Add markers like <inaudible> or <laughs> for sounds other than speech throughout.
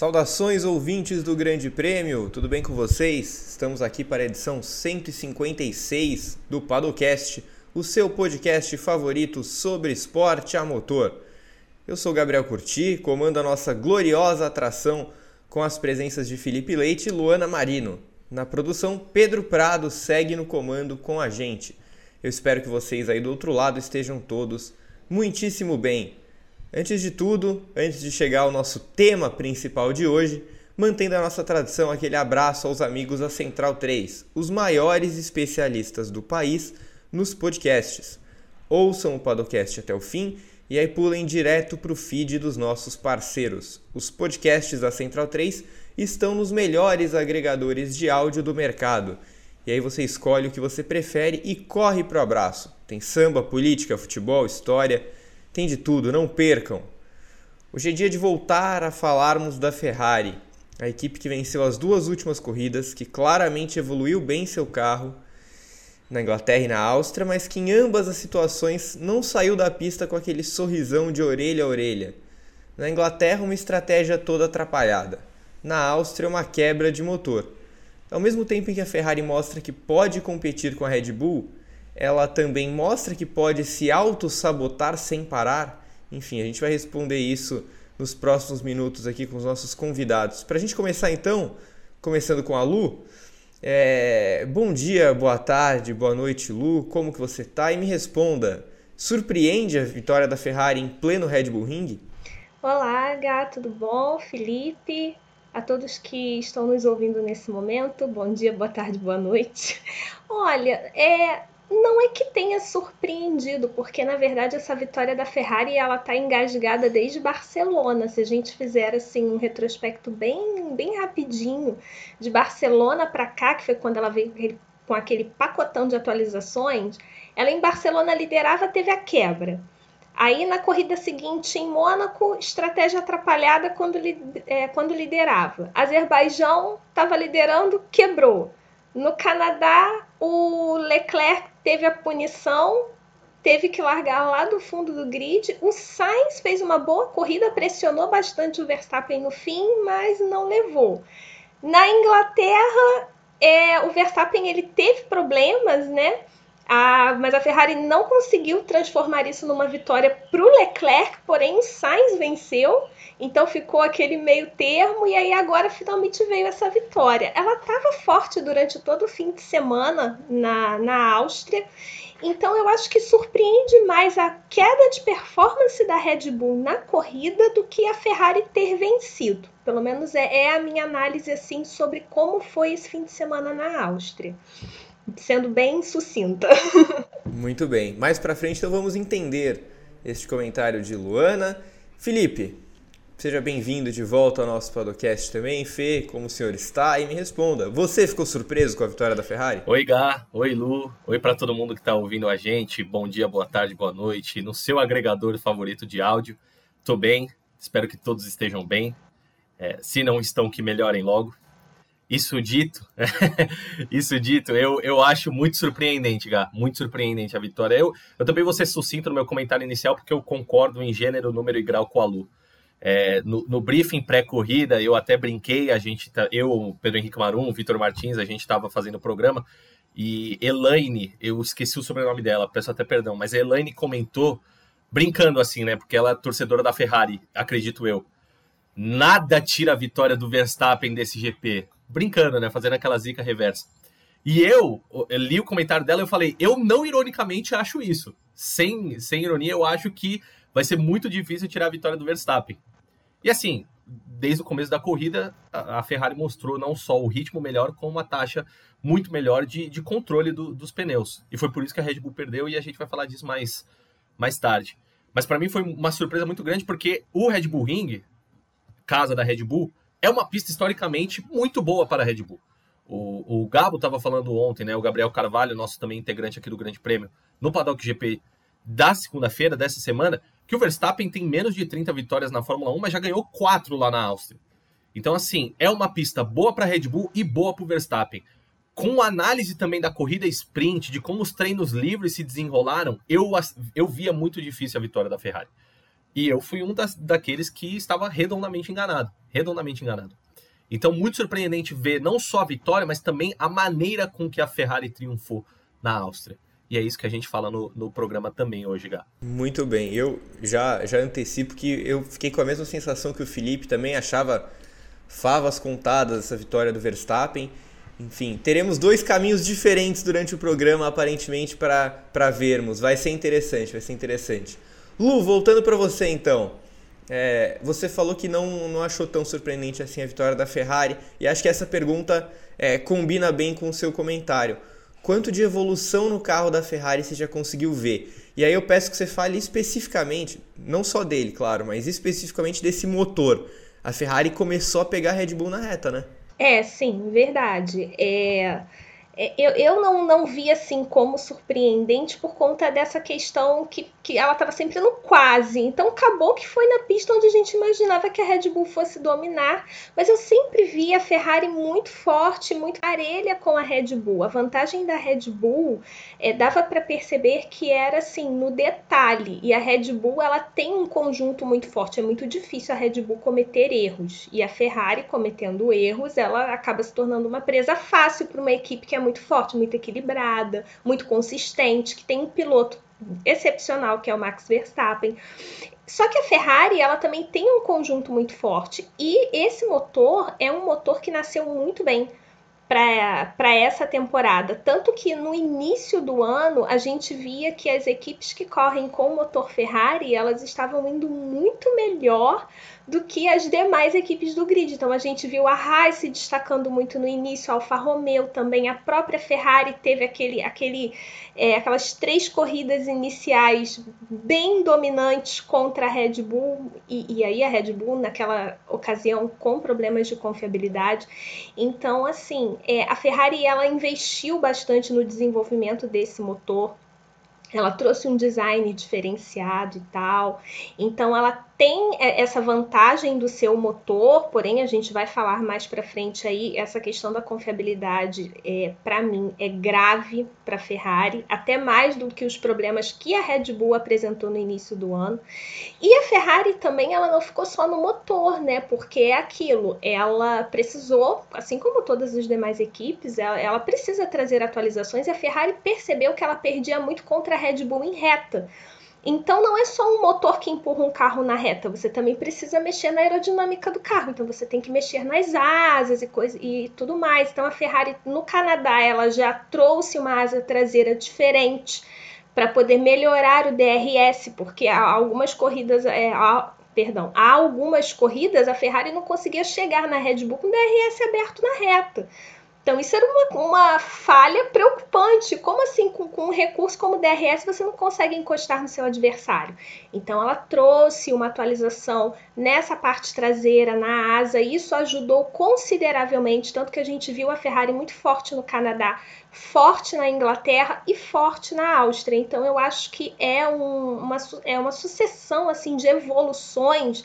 Saudações ouvintes do Grande Prêmio, tudo bem com vocês? Estamos aqui para a edição 156 do Padocast, o seu podcast favorito sobre esporte a motor. Eu sou Gabriel Curti, comando a nossa gloriosa atração com as presenças de Felipe Leite e Luana Marino. Na produção, Pedro Prado segue no comando com a gente. Eu espero que vocês aí do outro lado estejam todos muitíssimo bem. Antes de tudo, antes de chegar ao nosso tema principal de hoje, mantendo a nossa tradição, aquele abraço aos amigos da Central 3, os maiores especialistas do país nos podcasts. Ouçam o podcast até o fim e aí pulem direto para o feed dos nossos parceiros. Os podcasts da Central 3 estão nos melhores agregadores de áudio do mercado. E aí você escolhe o que você prefere e corre pro abraço. Tem samba, política, futebol, história tem de tudo, não percam! Hoje é dia de voltar a falarmos da Ferrari, a equipe que venceu as duas últimas corridas, que claramente evoluiu bem seu carro na Inglaterra e na Áustria, mas que em ambas as situações não saiu da pista com aquele sorrisão de orelha a orelha. Na Inglaterra, uma estratégia toda atrapalhada. Na Áustria, uma quebra de motor. Ao mesmo tempo em que a Ferrari mostra que pode competir com a Red Bull, ela também mostra que pode se auto-sabotar sem parar? Enfim, a gente vai responder isso nos próximos minutos aqui com os nossos convidados. Para a gente começar então, começando com a Lu, é... bom dia, boa tarde, boa noite, Lu, como que você tá? E me responda, surpreende a vitória da Ferrari em pleno Red Bull Ring? Olá, Gá, tudo bom? Felipe, a todos que estão nos ouvindo nesse momento, bom dia, boa tarde, boa noite. <laughs> Olha, é, não é que tenha surpreendido, porque na verdade essa vitória da Ferrari ela tá engasgada desde Barcelona. Se a gente fizer assim um retrospecto bem, bem rapidinho de Barcelona para cá, que foi quando ela veio com aquele pacotão de atualizações, ela em Barcelona liderava, teve a quebra. Aí na corrida seguinte em Mônaco, estratégia atrapalhada quando, é, quando liderava. Azerbaijão estava liderando, quebrou. No Canadá, o Leclerc teve a punição, teve que largar lá do fundo do grid. O Sainz fez uma boa corrida, pressionou bastante o Verstappen no fim, mas não levou. Na Inglaterra, é, o Verstappen ele teve problemas, né? A, mas a Ferrari não conseguiu transformar isso numa vitória para o Leclerc, porém Sainz venceu. Então ficou aquele meio termo e aí agora finalmente veio essa vitória. Ela estava forte durante todo o fim de semana na, na Áustria. Então eu acho que surpreende mais a queda de performance da Red Bull na corrida do que a Ferrari ter vencido. Pelo menos é, é a minha análise assim sobre como foi esse fim de semana na Áustria. Sendo bem sucinta. Muito bem. Mais para frente então vamos entender este comentário de Luana. Felipe, Seja bem-vindo de volta ao nosso podcast também. Fê, como o senhor está? E me responda, você ficou surpreso com a vitória da Ferrari? Oi, Gá. Oi, Lu. Oi para todo mundo que está ouvindo a gente. Bom dia, boa tarde, boa noite. No seu agregador favorito de áudio. Tô bem, espero que todos estejam bem. É, se não estão, que melhorem logo. Isso dito, <laughs> isso dito, eu, eu acho muito surpreendente, Gá, muito surpreendente a vitória. Eu, eu também vou ser sucinto no meu comentário inicial, porque eu concordo em gênero, número e grau com a Lu. É, no, no, briefing pré-corrida, eu até brinquei, a gente, tá, eu, Pedro Henrique Marum, Vitor Martins, a gente estava fazendo o programa, e Elaine, eu esqueci o sobrenome dela, peço até perdão, mas Elaine comentou, brincando assim, né, porque ela é torcedora da Ferrari, acredito eu, nada tira a vitória do Verstappen desse GP, brincando, né, fazendo aquela zica reversa. E eu, eu li o comentário dela e eu falei, eu não ironicamente acho isso, sem, sem ironia, eu acho que vai ser muito difícil tirar a vitória do Verstappen. E assim, desde o começo da corrida, a Ferrari mostrou não só o ritmo melhor, como uma taxa muito melhor de, de controle do, dos pneus. E foi por isso que a Red Bull perdeu e a gente vai falar disso mais, mais tarde. Mas para mim foi uma surpresa muito grande porque o Red Bull Ring, casa da Red Bull, é uma pista historicamente muito boa para a Red Bull. O, o Gabo estava falando ontem, né? O Gabriel Carvalho, nosso também integrante aqui do Grande Prêmio, no Paddock GP da segunda-feira, dessa semana, que o Verstappen tem menos de 30 vitórias na Fórmula 1, mas já ganhou 4 lá na Áustria. Então, assim, é uma pista boa para Red Bull e boa para o Verstappen. Com análise também da corrida sprint, de como os treinos livres se desenrolaram, eu, eu via muito difícil a vitória da Ferrari. E eu fui um das, daqueles que estava redondamente enganado. Redondamente enganado. Então, muito surpreendente ver não só a vitória, mas também a maneira com que a Ferrari triunfou na Áustria. E é isso que a gente fala no, no programa também hoje, Gá. Muito bem. Eu já, já antecipo que eu fiquei com a mesma sensação que o Felipe também achava favas contadas essa vitória do Verstappen. Enfim, teremos dois caminhos diferentes durante o programa, aparentemente, para vermos. Vai ser interessante, vai ser interessante. Lu, voltando para você então. É, você falou que não, não achou tão surpreendente assim a vitória da Ferrari, e acho que essa pergunta é, combina bem com o seu comentário quanto de evolução no carro da Ferrari você já conseguiu ver. E aí eu peço que você fale especificamente, não só dele, claro, mas especificamente desse motor. A Ferrari começou a pegar Red Bull na reta, né? É, sim, verdade. É, eu, eu não, não vi assim como surpreendente por conta dessa questão que, que ela estava sempre no quase. Então acabou que foi na pista onde a gente imaginava que a Red Bull fosse dominar. Mas eu sempre vi a Ferrari muito forte, muito parelha com a Red Bull. A vantagem da Red Bull é, dava para perceber que era assim no detalhe. E a Red Bull ela tem um conjunto muito forte. É muito difícil a Red Bull cometer erros. E a Ferrari cometendo erros, ela acaba se tornando uma presa fácil para uma equipe que é muito muito forte, muito equilibrada, muito consistente, que tem um piloto excepcional que é o Max Verstappen. Só que a Ferrari, ela também tem um conjunto muito forte e esse motor é um motor que nasceu muito bem para essa temporada. Tanto que no início do ano a gente via que as equipes que correm com o motor Ferrari elas estavam indo muito melhor do que as demais equipes do grid. Então a gente viu a Haas se destacando muito no início, a Alfa Romeo também, a própria Ferrari teve aquele, aquele, é, aquelas três corridas iniciais bem dominantes contra a Red Bull e, e aí a Red Bull naquela ocasião com problemas de confiabilidade. Então assim, é, a Ferrari ela investiu bastante no desenvolvimento desse motor. Ela trouxe um design diferenciado e tal. Então ela tem é, essa vantagem do seu motor, porém a gente vai falar mais para frente aí essa questão da confiabilidade é, para mim é grave para Ferrari, até mais do que os problemas que a Red Bull apresentou no início do ano. E a Ferrari também ela não ficou só no motor, né? Porque é aquilo, ela precisou, assim como todas as demais equipes, ela, ela precisa trazer atualizações e a Ferrari percebeu que ela perdia muito contra a Red Bull em reta. Então não é só um motor que empurra um carro na reta, você também precisa mexer na aerodinâmica do carro. Então você tem que mexer nas asas e coisa e tudo mais. Então a Ferrari no Canadá ela já trouxe uma asa traseira diferente para poder melhorar o DRS, porque há algumas corridas é, há, perdão, há algumas corridas a Ferrari não conseguia chegar na Red Bull com DRS aberto na reta. Então, isso era uma, uma falha preocupante. Como assim, com, com um recurso como o DRS, você não consegue encostar no seu adversário? Então, ela trouxe uma atualização nessa parte traseira, na asa, e isso ajudou consideravelmente. Tanto que a gente viu a Ferrari muito forte no Canadá, forte na Inglaterra e forte na Áustria. Então, eu acho que é, um, uma, é uma sucessão assim de evoluções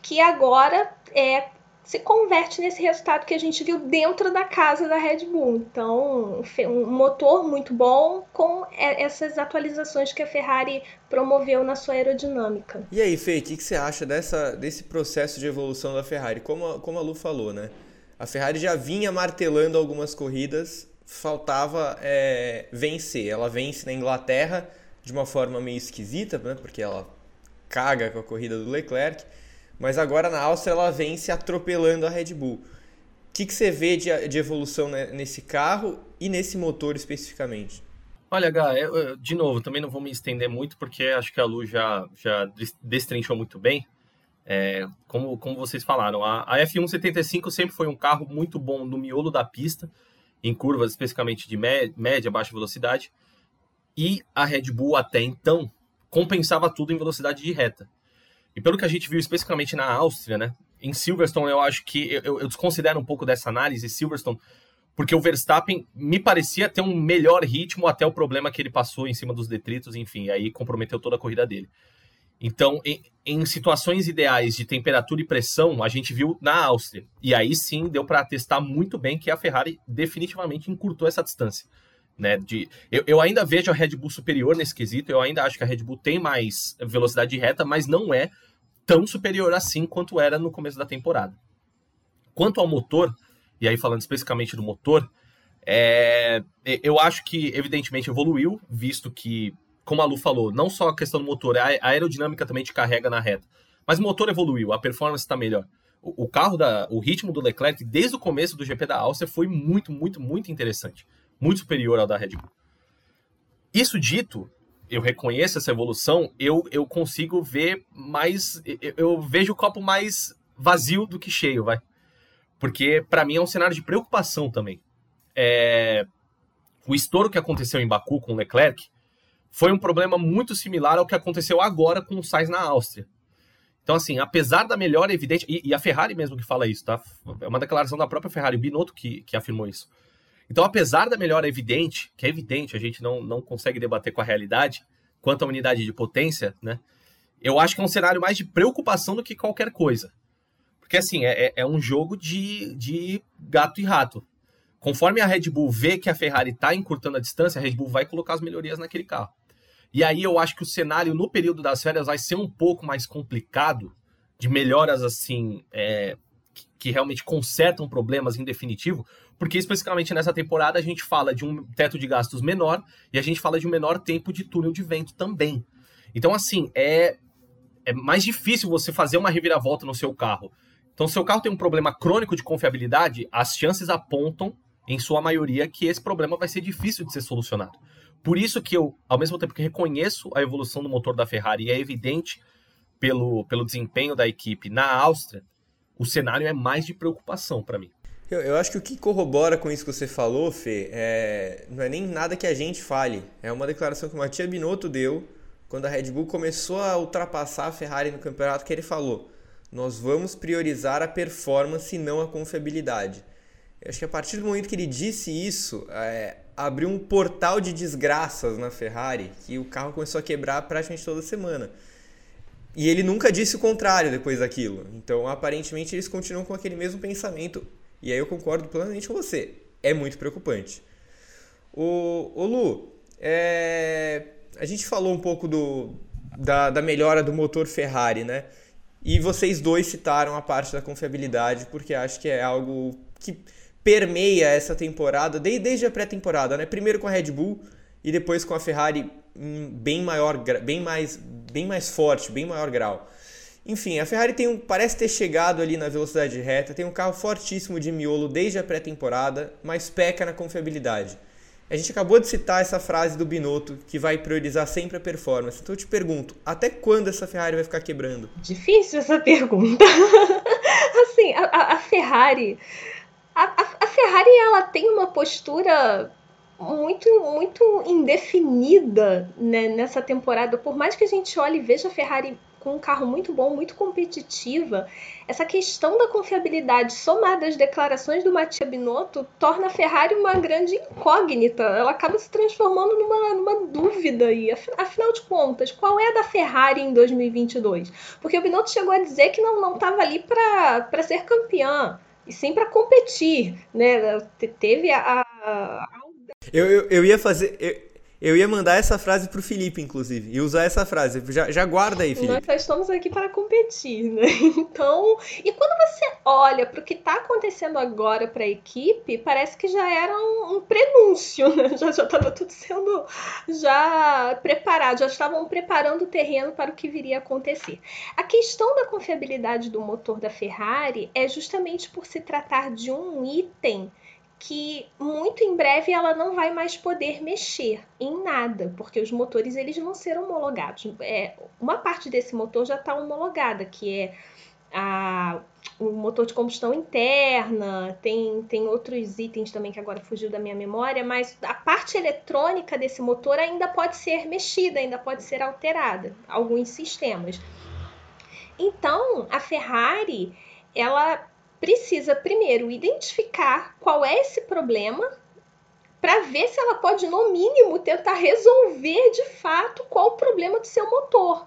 que agora é se converte nesse resultado que a gente viu dentro da casa da Red Bull. Então, um motor muito bom com essas atualizações que a Ferrari promoveu na sua aerodinâmica. E aí, Fê, o que, você acha dessa, desse processo de evolução da Ferrari? Como a, como a Lu falou, né? A Ferrari já vinha martelando algumas corridas, faltava é, vencer. Ela vence na Inglaterra de uma forma meio esquisita, né? porque ela caga com a corrida do Leclerc mas agora na Áustria ela vem se atropelando a Red Bull. O que, que você vê de, de evolução nesse carro e nesse motor especificamente? Olha, Gá, de novo, também não vou me estender muito, porque acho que a Lu já, já destrinchou muito bem. É, como, como vocês falaram, a, a F175 sempre foi um carro muito bom no miolo da pista, em curvas especificamente de média, média baixa velocidade, e a Red Bull até então compensava tudo em velocidade de reta. E pelo que a gente viu especificamente na Áustria, né? Em Silverstone, eu acho que eu, eu desconsidero um pouco dessa análise, Silverstone, porque o Verstappen me parecia ter um melhor ritmo até o problema que ele passou em cima dos detritos, enfim, aí comprometeu toda a corrida dele. Então, em, em, situações ideais de temperatura e pressão, a gente viu na Áustria. E aí sim deu para atestar muito bem que a Ferrari definitivamente encurtou essa distância. Né, de, eu, eu ainda vejo a Red Bull superior nesse quesito, eu ainda acho que a Red Bull tem mais velocidade de reta, mas não é tão superior assim quanto era no começo da temporada. Quanto ao motor, e aí falando especificamente do motor, é, eu acho que evidentemente evoluiu, visto que, como a Lu falou, não só a questão do motor, a aerodinâmica também te carrega na reta, mas o motor evoluiu, a performance está melhor. O, o carro, da, o ritmo do Leclerc, desde o começo do GP da Áustria, foi muito, muito, muito interessante. Muito superior ao da Red Bull. Isso dito, eu reconheço essa evolução, eu, eu consigo ver mais. Eu, eu vejo o copo mais vazio do que cheio, vai. Porque, para mim, é um cenário de preocupação também. É, o estouro que aconteceu em Baku com o Leclerc foi um problema muito similar ao que aconteceu agora com o Sainz na Áustria. Então, assim, apesar da melhora evidente, e, e, a Ferrari mesmo que fala isso, tá? É uma declaração da própria Ferrari, o Binotto que, que afirmou isso. Então, apesar da melhora evidente, que é evidente, a gente não, não consegue debater com a realidade, quanto à unidade de potência, né? Eu acho que é um cenário mais de preocupação do que qualquer coisa. Porque, assim, é, é, é um jogo de, de gato e rato. Conforme a Red Bull vê que a Ferrari está encurtando a distância, a Red Bull vai colocar as melhorias naquele carro. E aí eu acho que o cenário no período das férias vai ser um pouco mais complicado, de melhoras assim, é, que, que realmente consertam problemas em definitivo, porque especificamente nessa temporada a gente fala de um teto de gastos menor e a gente fala de um menor tempo de túnel de vento também. Então, assim, é, é mais difícil você fazer uma reviravolta no seu carro. Então, se o seu carro tem um problema crônico de confiabilidade, as chances apontam, em sua maioria, que esse problema vai ser difícil de ser solucionado. Por isso que eu, ao mesmo tempo que reconheço a evolução do motor da Ferrari e é evidente pelo, pelo desempenho da equipe na Áustria, o cenário é mais de preocupação para mim. Eu, eu, acho que o que corrobora com isso que você falou, Fê, é, não é nem nada que a gente fale. É uma declaração que o Matia Binotto deu quando a Red Bull começou a ultrapassar a Ferrari no campeonato, que ele falou: nós vamos priorizar a performance e não a confiabilidade. Eu acho que a partir do momento que ele disse isso, é, abriu um portal de desgraças na Ferrari, que o carro começou a quebrar praticamente toda semana. E ele nunca disse o contrário depois daquilo. Então, aparentemente, eles continuam com aquele mesmo pensamento. E aí eu concordo plenamente com você. É muito preocupante. O, o Lu, é... a gente falou um pouco do, da, da melhora do motor Ferrari, né? E vocês dois citaram a parte da confiabilidade, porque acho que é algo que permeia essa temporada, desde a pré-temporada, né? Primeiro com a Red Bull e depois com a Ferrari em bem maior, bem mais, bem mais forte, bem maior grau. Enfim, a Ferrari tem um, parece ter chegado ali na velocidade reta, tem um carro fortíssimo de miolo desde a pré-temporada, mas peca na confiabilidade. A gente acabou de citar essa frase do Binotto, que vai priorizar sempre a performance. Então eu te pergunto, até quando essa Ferrari vai ficar quebrando? Difícil essa pergunta. <laughs> assim, a, a Ferrari a, a, Ferrari ela tem uma postura muito muito indefinida né, nessa temporada. Por mais que a gente olhe e veja a Ferrari com um carro muito bom, muito competitiva, essa questão da confiabilidade somada às declarações do Mattia Binotto torna a Ferrari uma grande incógnita. Ela acaba se transformando numa, numa dúvida aí. Afinal de contas, qual é a da Ferrari em 2022? Porque o Binotto chegou a dizer que não estava ali para ser campeã e sim para competir, né? Teve a. a... Eu, eu, eu ia fazer. Eu... Eu ia mandar essa frase pro Felipe, inclusive, e usar essa frase. Já, já guarda aí, Felipe. Nós estamos aqui para competir, né? <laughs> Então, e quando você olha para o que está acontecendo agora para a equipe, parece que já era um, um prenúncio, né? <laughs> Já estava tudo sendo já preparado, já estavam preparando o terreno para o que viria a acontecer. A questão da confiabilidade do motor da Ferrari é justamente por se tratar de um item que muito em breve ela não vai mais poder mexer em nada, porque os motores eles vão ser homologados. É, uma parte desse motor já está homologada, que é a, o motor de combustão interna, tem, tem outros itens também que agora fugiu da minha memória, mas a parte eletrônica desse motor ainda pode ser mexida, ainda pode ser alterada, alguns sistemas. Então, a Ferrari, ela precisa primeiro identificar qual é esse problema para ver se ela pode, no mínimo, tentar resolver de fato qual o problema do seu motor.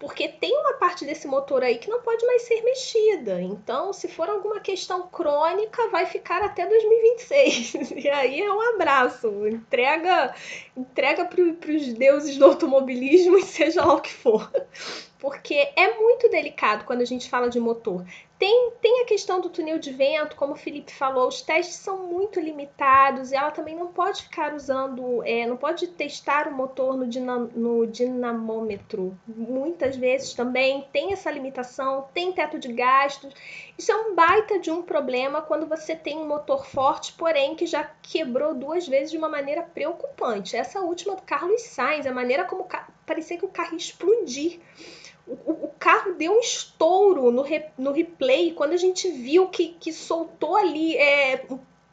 porque tem uma parte desse motor aí que não pode mais ser mexida. Então, se for alguma questão crônica, vai ficar até 2026. <laughs> E aí é um abraço. Entrega, entrega para os deuses do automobilismo e seja lá o que for porque é muito delicado quando a gente fala de motor. Tem, tem a questão do túnel de vento, como o Felipe falou, os testes são muito limitados e ela também não pode ficar usando, é, não pode testar o motor no, dinam, no dinamômetro. Muitas vezes também tem essa limitação, tem teto de gastos. Isso é um baita de um problema quando você tem um motor forte, porém que já quebrou duas vezes de uma maneira preocupante. Essa última do Carlos Sainz, a maneira como parecia que o carro ia explodir o, o, carro deu um estouro no, re, no replay quando a gente viu que, que soltou ali é,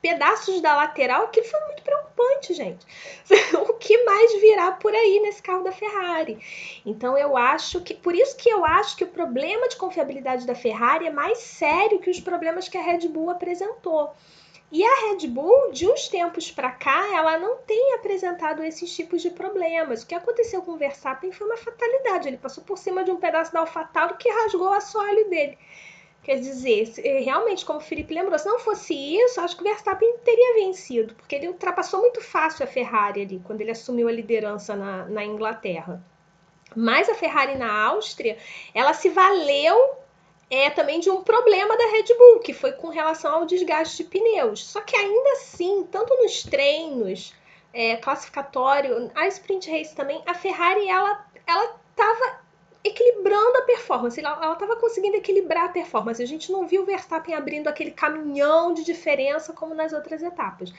pedaços da lateral, aquilo foi muito preocupante, gente. <laughs> o que mais virá por aí nesse carro da Ferrari? Então eu acho que, por isso que eu acho que o problema de confiabilidade da Ferrari é mais sério que os problemas que a Red Bull apresentou. E a Red Bull, de uns tempos para cá, ela não tem apresentado esses tipos de problemas. O que aconteceu com o Verstappen foi uma fatalidade. Ele passou por cima de um pedaço da AlphaTauri que rasgou o assoalho dele. Quer dizer, eh, realmente, como o Felipe lembrou, se não fosse isso, acho que o Verstappen teria vencido, porque ele ultrapassou muito fácil a Ferrari ali, quando ele assumiu a liderança na, na Inglaterra. Mas a Ferrari na Áustria, ela se valeu é também de um problema da Red Bull, que foi com relação ao desgaste de pneus. Só que ainda assim, tanto nos treinos, é, classificatório, a sprint race também, a Ferrari ela ela estava equilibrando a performance, ela estava conseguindo equilibrar a performance. A gente não viu o Verstappen abrindo aquele caminhão de diferença como nas outras etapas.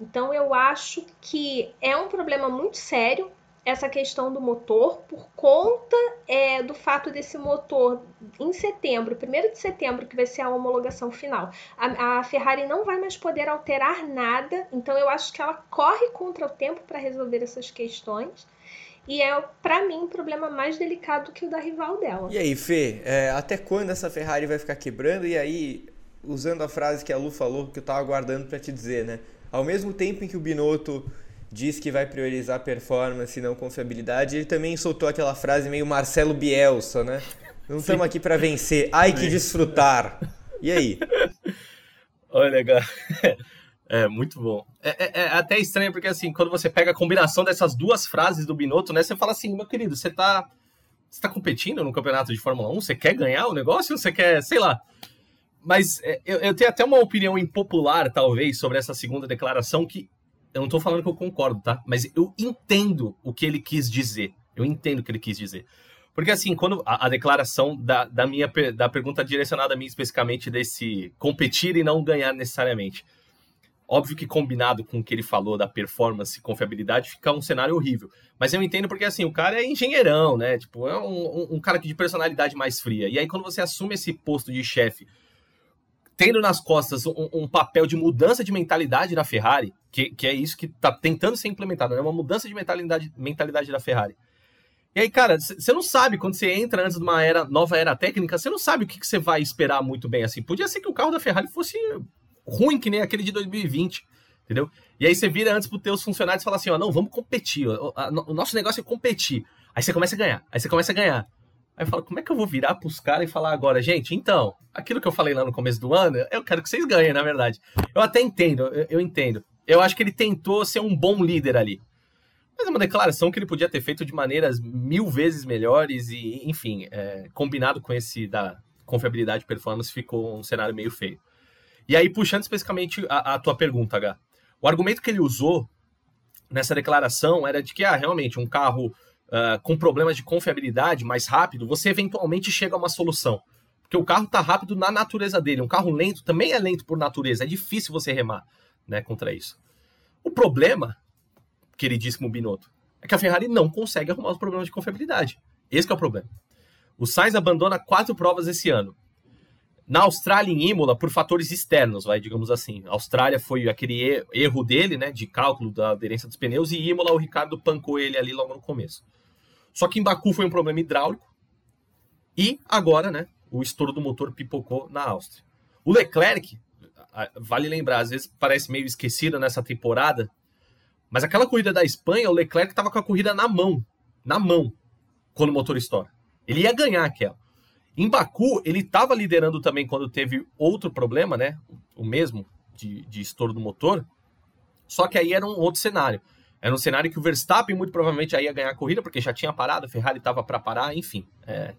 Então eu acho que é um problema muito sério essa questão do motor por conta é, do fato desse motor em setembro, 1 de setembro, que vai ser a homologação final. A, a, Ferrari não vai mais poder alterar nada, então eu acho que ela corre contra o tempo para resolver essas questões. E é, para mim, um problema mais delicado que o da rival dela. E aí, Fê, é, até quando essa Ferrari vai ficar quebrando? E aí, usando a frase que a Lu falou, que eu estava aguardando para te dizer, né? Ao mesmo tempo em que o Binotto diz que vai priorizar performance e não confiabilidade, ele também soltou aquela frase meio Marcelo Bielsa, né? Não estamos aqui para vencer, ai que desfrutar. E aí? Olha, cara. <laughs> É, muito bom. É, é, é, até estranho, porque assim, quando você pega a combinação dessas duas frases do Binotto, né? Você fala assim, meu querido, você tá. Você tá competindo no campeonato de Fórmula 1? Você quer ganhar o negócio? Você quer, sei lá. Mas é, eu, eu tenho até uma opinião impopular, talvez, sobre essa segunda declaração, que eu não tô falando que eu concordo, tá? Mas eu entendo o que ele quis dizer. Eu entendo o que ele quis dizer. Porque, assim, quando a, a declaração da, da minha da pergunta direcionada a mim especificamente desse competir e não ganhar necessariamente. Óbvio que combinado com o que ele falou da performance e confiabilidade, fica um cenário horrível. Mas eu entendo porque, assim, o cara é engenheirão, né? Tipo, é um, um, um cara de personalidade mais fria. E aí, quando você assume esse posto de chefe tendo nas costas um, um, papel de mudança de mentalidade da Ferrari, que, que é isso que está tentando ser implementado, é né? uma mudança de mentalidade, mentalidade da Ferrari. E aí, cara, você não sabe, quando você entra antes de uma era, nova era técnica, você não sabe o que você vai esperar muito bem assim. Podia ser que o carro da Ferrari fosse ruim, que nem aquele de 2020, entendeu? E aí você vira antes para os funcionários e fala assim, ó, não, vamos competir, a, o nosso negócio é competir. Aí você começa a ganhar, aí você começa a ganhar. Aí eu falo, como é que eu vou virar pros caras e falar agora, gente, então, aquilo que eu falei lá no começo do ano, eu quero que vocês ganhem, na verdade. Eu até entendo, eu, eu entendo. Eu acho que ele tentou ser um bom líder ali. Mas é uma declaração que ele podia ter feito de maneiras mil vezes melhores e, enfim, é, combinado com esse da confiabilidade e performance, ficou um cenário meio feio. E aí, puxando especificamente a, a tua pergunta, H. O argumento que ele usou nessa declaração era de que, ah, realmente, um carro uh, com problemas de confiabilidade mais rápido, você eventualmente chega a uma solução. Porque o carro está rápido na natureza dele. Um carro lento também é lento por natureza. É difícil você remar né, contra isso. O problema, queridíssimo Binotto, é que a Ferrari não consegue arrumar os problemas de confiabilidade. Esse é o problema. O Sainz abandona quatro provas esse ano. Na Austrália, em Imola, por fatores externos, vai, digamos assim. A Austrália foi aquele erro dele, né, de cálculo da aderência dos pneus, e Imola, o Ricardo pancou ele ali logo no começo. Só que em Baku foi um problema hidráulico. E agora, né, o estouro do motor pipocou na Áustria. O Leclerc, vale lembrar, às vezes parece meio esquecido nessa temporada, mas aquela corrida da Espanha, o Leclerc estava com a corrida na mão, na mão, quando o motor estoura. Ele ia ganhar aquela. Em Baku, ele estava liderando também quando teve outro problema, né? O mesmo, de, de estouro do motor. Só que aí era um outro cenário. Era um cenário que o Verstappen muito provavelmente ia ganhar a corrida, porque já tinha parado, a Ferrari estava para parar, enfim. É...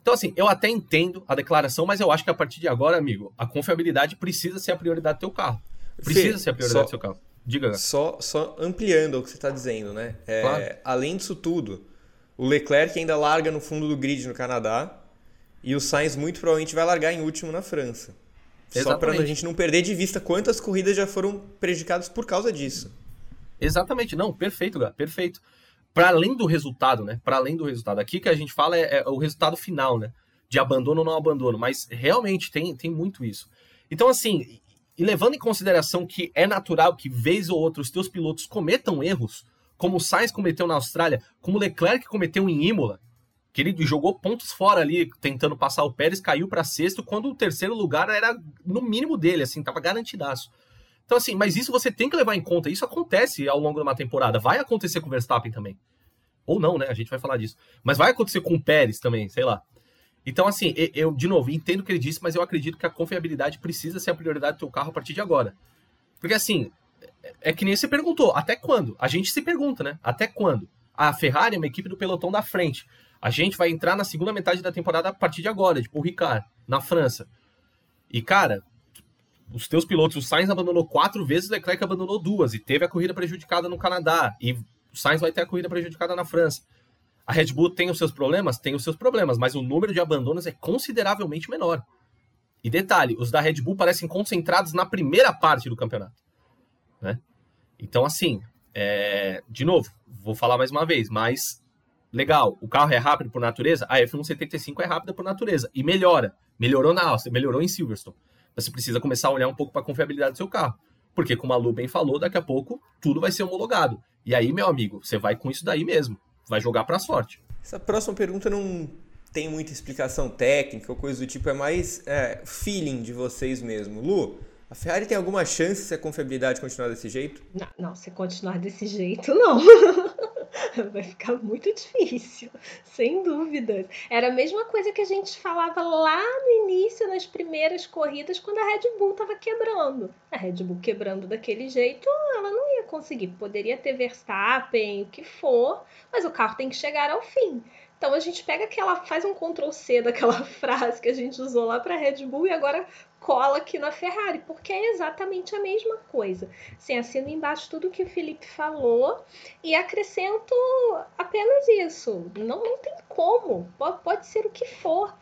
Então, assim, eu até entendo a declaração, mas eu acho que a partir de agora, amigo, a confiabilidade precisa ser a prioridade do teu carro. Precisa Fê, ser a prioridade só, do seu carro. Diga. Só, só ampliando o que você está dizendo, né? É, claro. Além disso tudo, o Leclerc ainda larga no fundo do grid no Canadá e o Sainz muito provavelmente vai largar em último na França. Exatamente. Só para a gente não perder de vista quantas corridas já foram prejudicadas por causa disso. Exatamente, não, perfeito, Gá, perfeito. Para além do resultado, né? Para além do resultado. Aqui que a gente fala é, é, o resultado final, né? De abandono ou não abandono. Mas realmente tem, tem muito isso. Então, assim, e levando em consideração que é natural que, vez ou outra, os teus pilotos cometam erros, como o Sainz cometeu na Austrália, como o Leclerc cometeu em Imola, que ele jogou pontos fora ali, tentando passar o Pérez, caiu para sexto, quando o terceiro lugar era no mínimo dele, assim, tava garantidaço. Então, assim, mas isso você tem que levar em conta. Isso acontece ao longo de uma temporada. Vai acontecer com o Verstappen também. Ou não, né? A gente vai falar disso. Mas vai acontecer com o Pérez também, sei lá. Então, assim, eu, de novo, entendo o que ele disse, mas eu acredito que a confiabilidade precisa ser a prioridade do teu carro a partir de agora. Porque, assim, é, é que nem você perguntou, até quando? A gente se pergunta, né? Até quando? A Ferrari é uma equipe do pelotão da frente. A gente vai entrar na segunda metade da temporada a partir de agora, tipo o Ricard, na França. E, cara, os teus pilotos, o Sainz abandonou quatro vezes, o Leclerc abandonou duas, e teve a corrida prejudicada no Canadá, e o Sainz vai ter a corrida prejudicada na França. A Red Bull tem os seus problemas? Tem os seus problemas, mas o número de abandonos é consideravelmente menor. E detalhe, os da Red Bull parecem concentrados na primeira parte do campeonato. Né? Então, assim, é... de novo, vou falar mais uma vez, mas legal, o carro é rápido por natureza? A F175 é rápida por natureza e melhora. Melhorou na Áustria, melhorou em Silverstone. Você precisa começar a olhar um pouco para a confiabilidade do seu carro. Porque, como a Lu bem falou, daqui a pouco tudo vai ser homologado. E aí, meu amigo, você vai com isso daí mesmo. Vai jogar para a sorte. Essa próxima pergunta não tem muita explicação técnica ou coisa do tipo, é mais é, feeling de vocês mesmo. Lu, a Ferrari tem alguma chance se a confiabilidade continuar desse jeito? Não, não se continuar desse jeito, não. <laughs> <laughs> vai ficar muito difícil, <laughs> sem dúvidas. Era a mesma coisa que a gente falava lá no início, nas primeiras corridas, quando a Red Bull estava quebrando. A Red Bull quebrando daquele jeito, ela não ia conseguir. Poderia ter Verstappen, o que for, mas o carro tem que chegar ao fim. Então a gente pega aquela, faz um Ctrl C daquela <laughs> frase que a gente usou lá para Red Bull e agora cola aqui na Ferrari, porque é exatamente a mesma coisa. Assim, assino embaixo tudo que o Felipe falou e acrescento apenas isso. Não, não tem como, pode, pode ser o que for.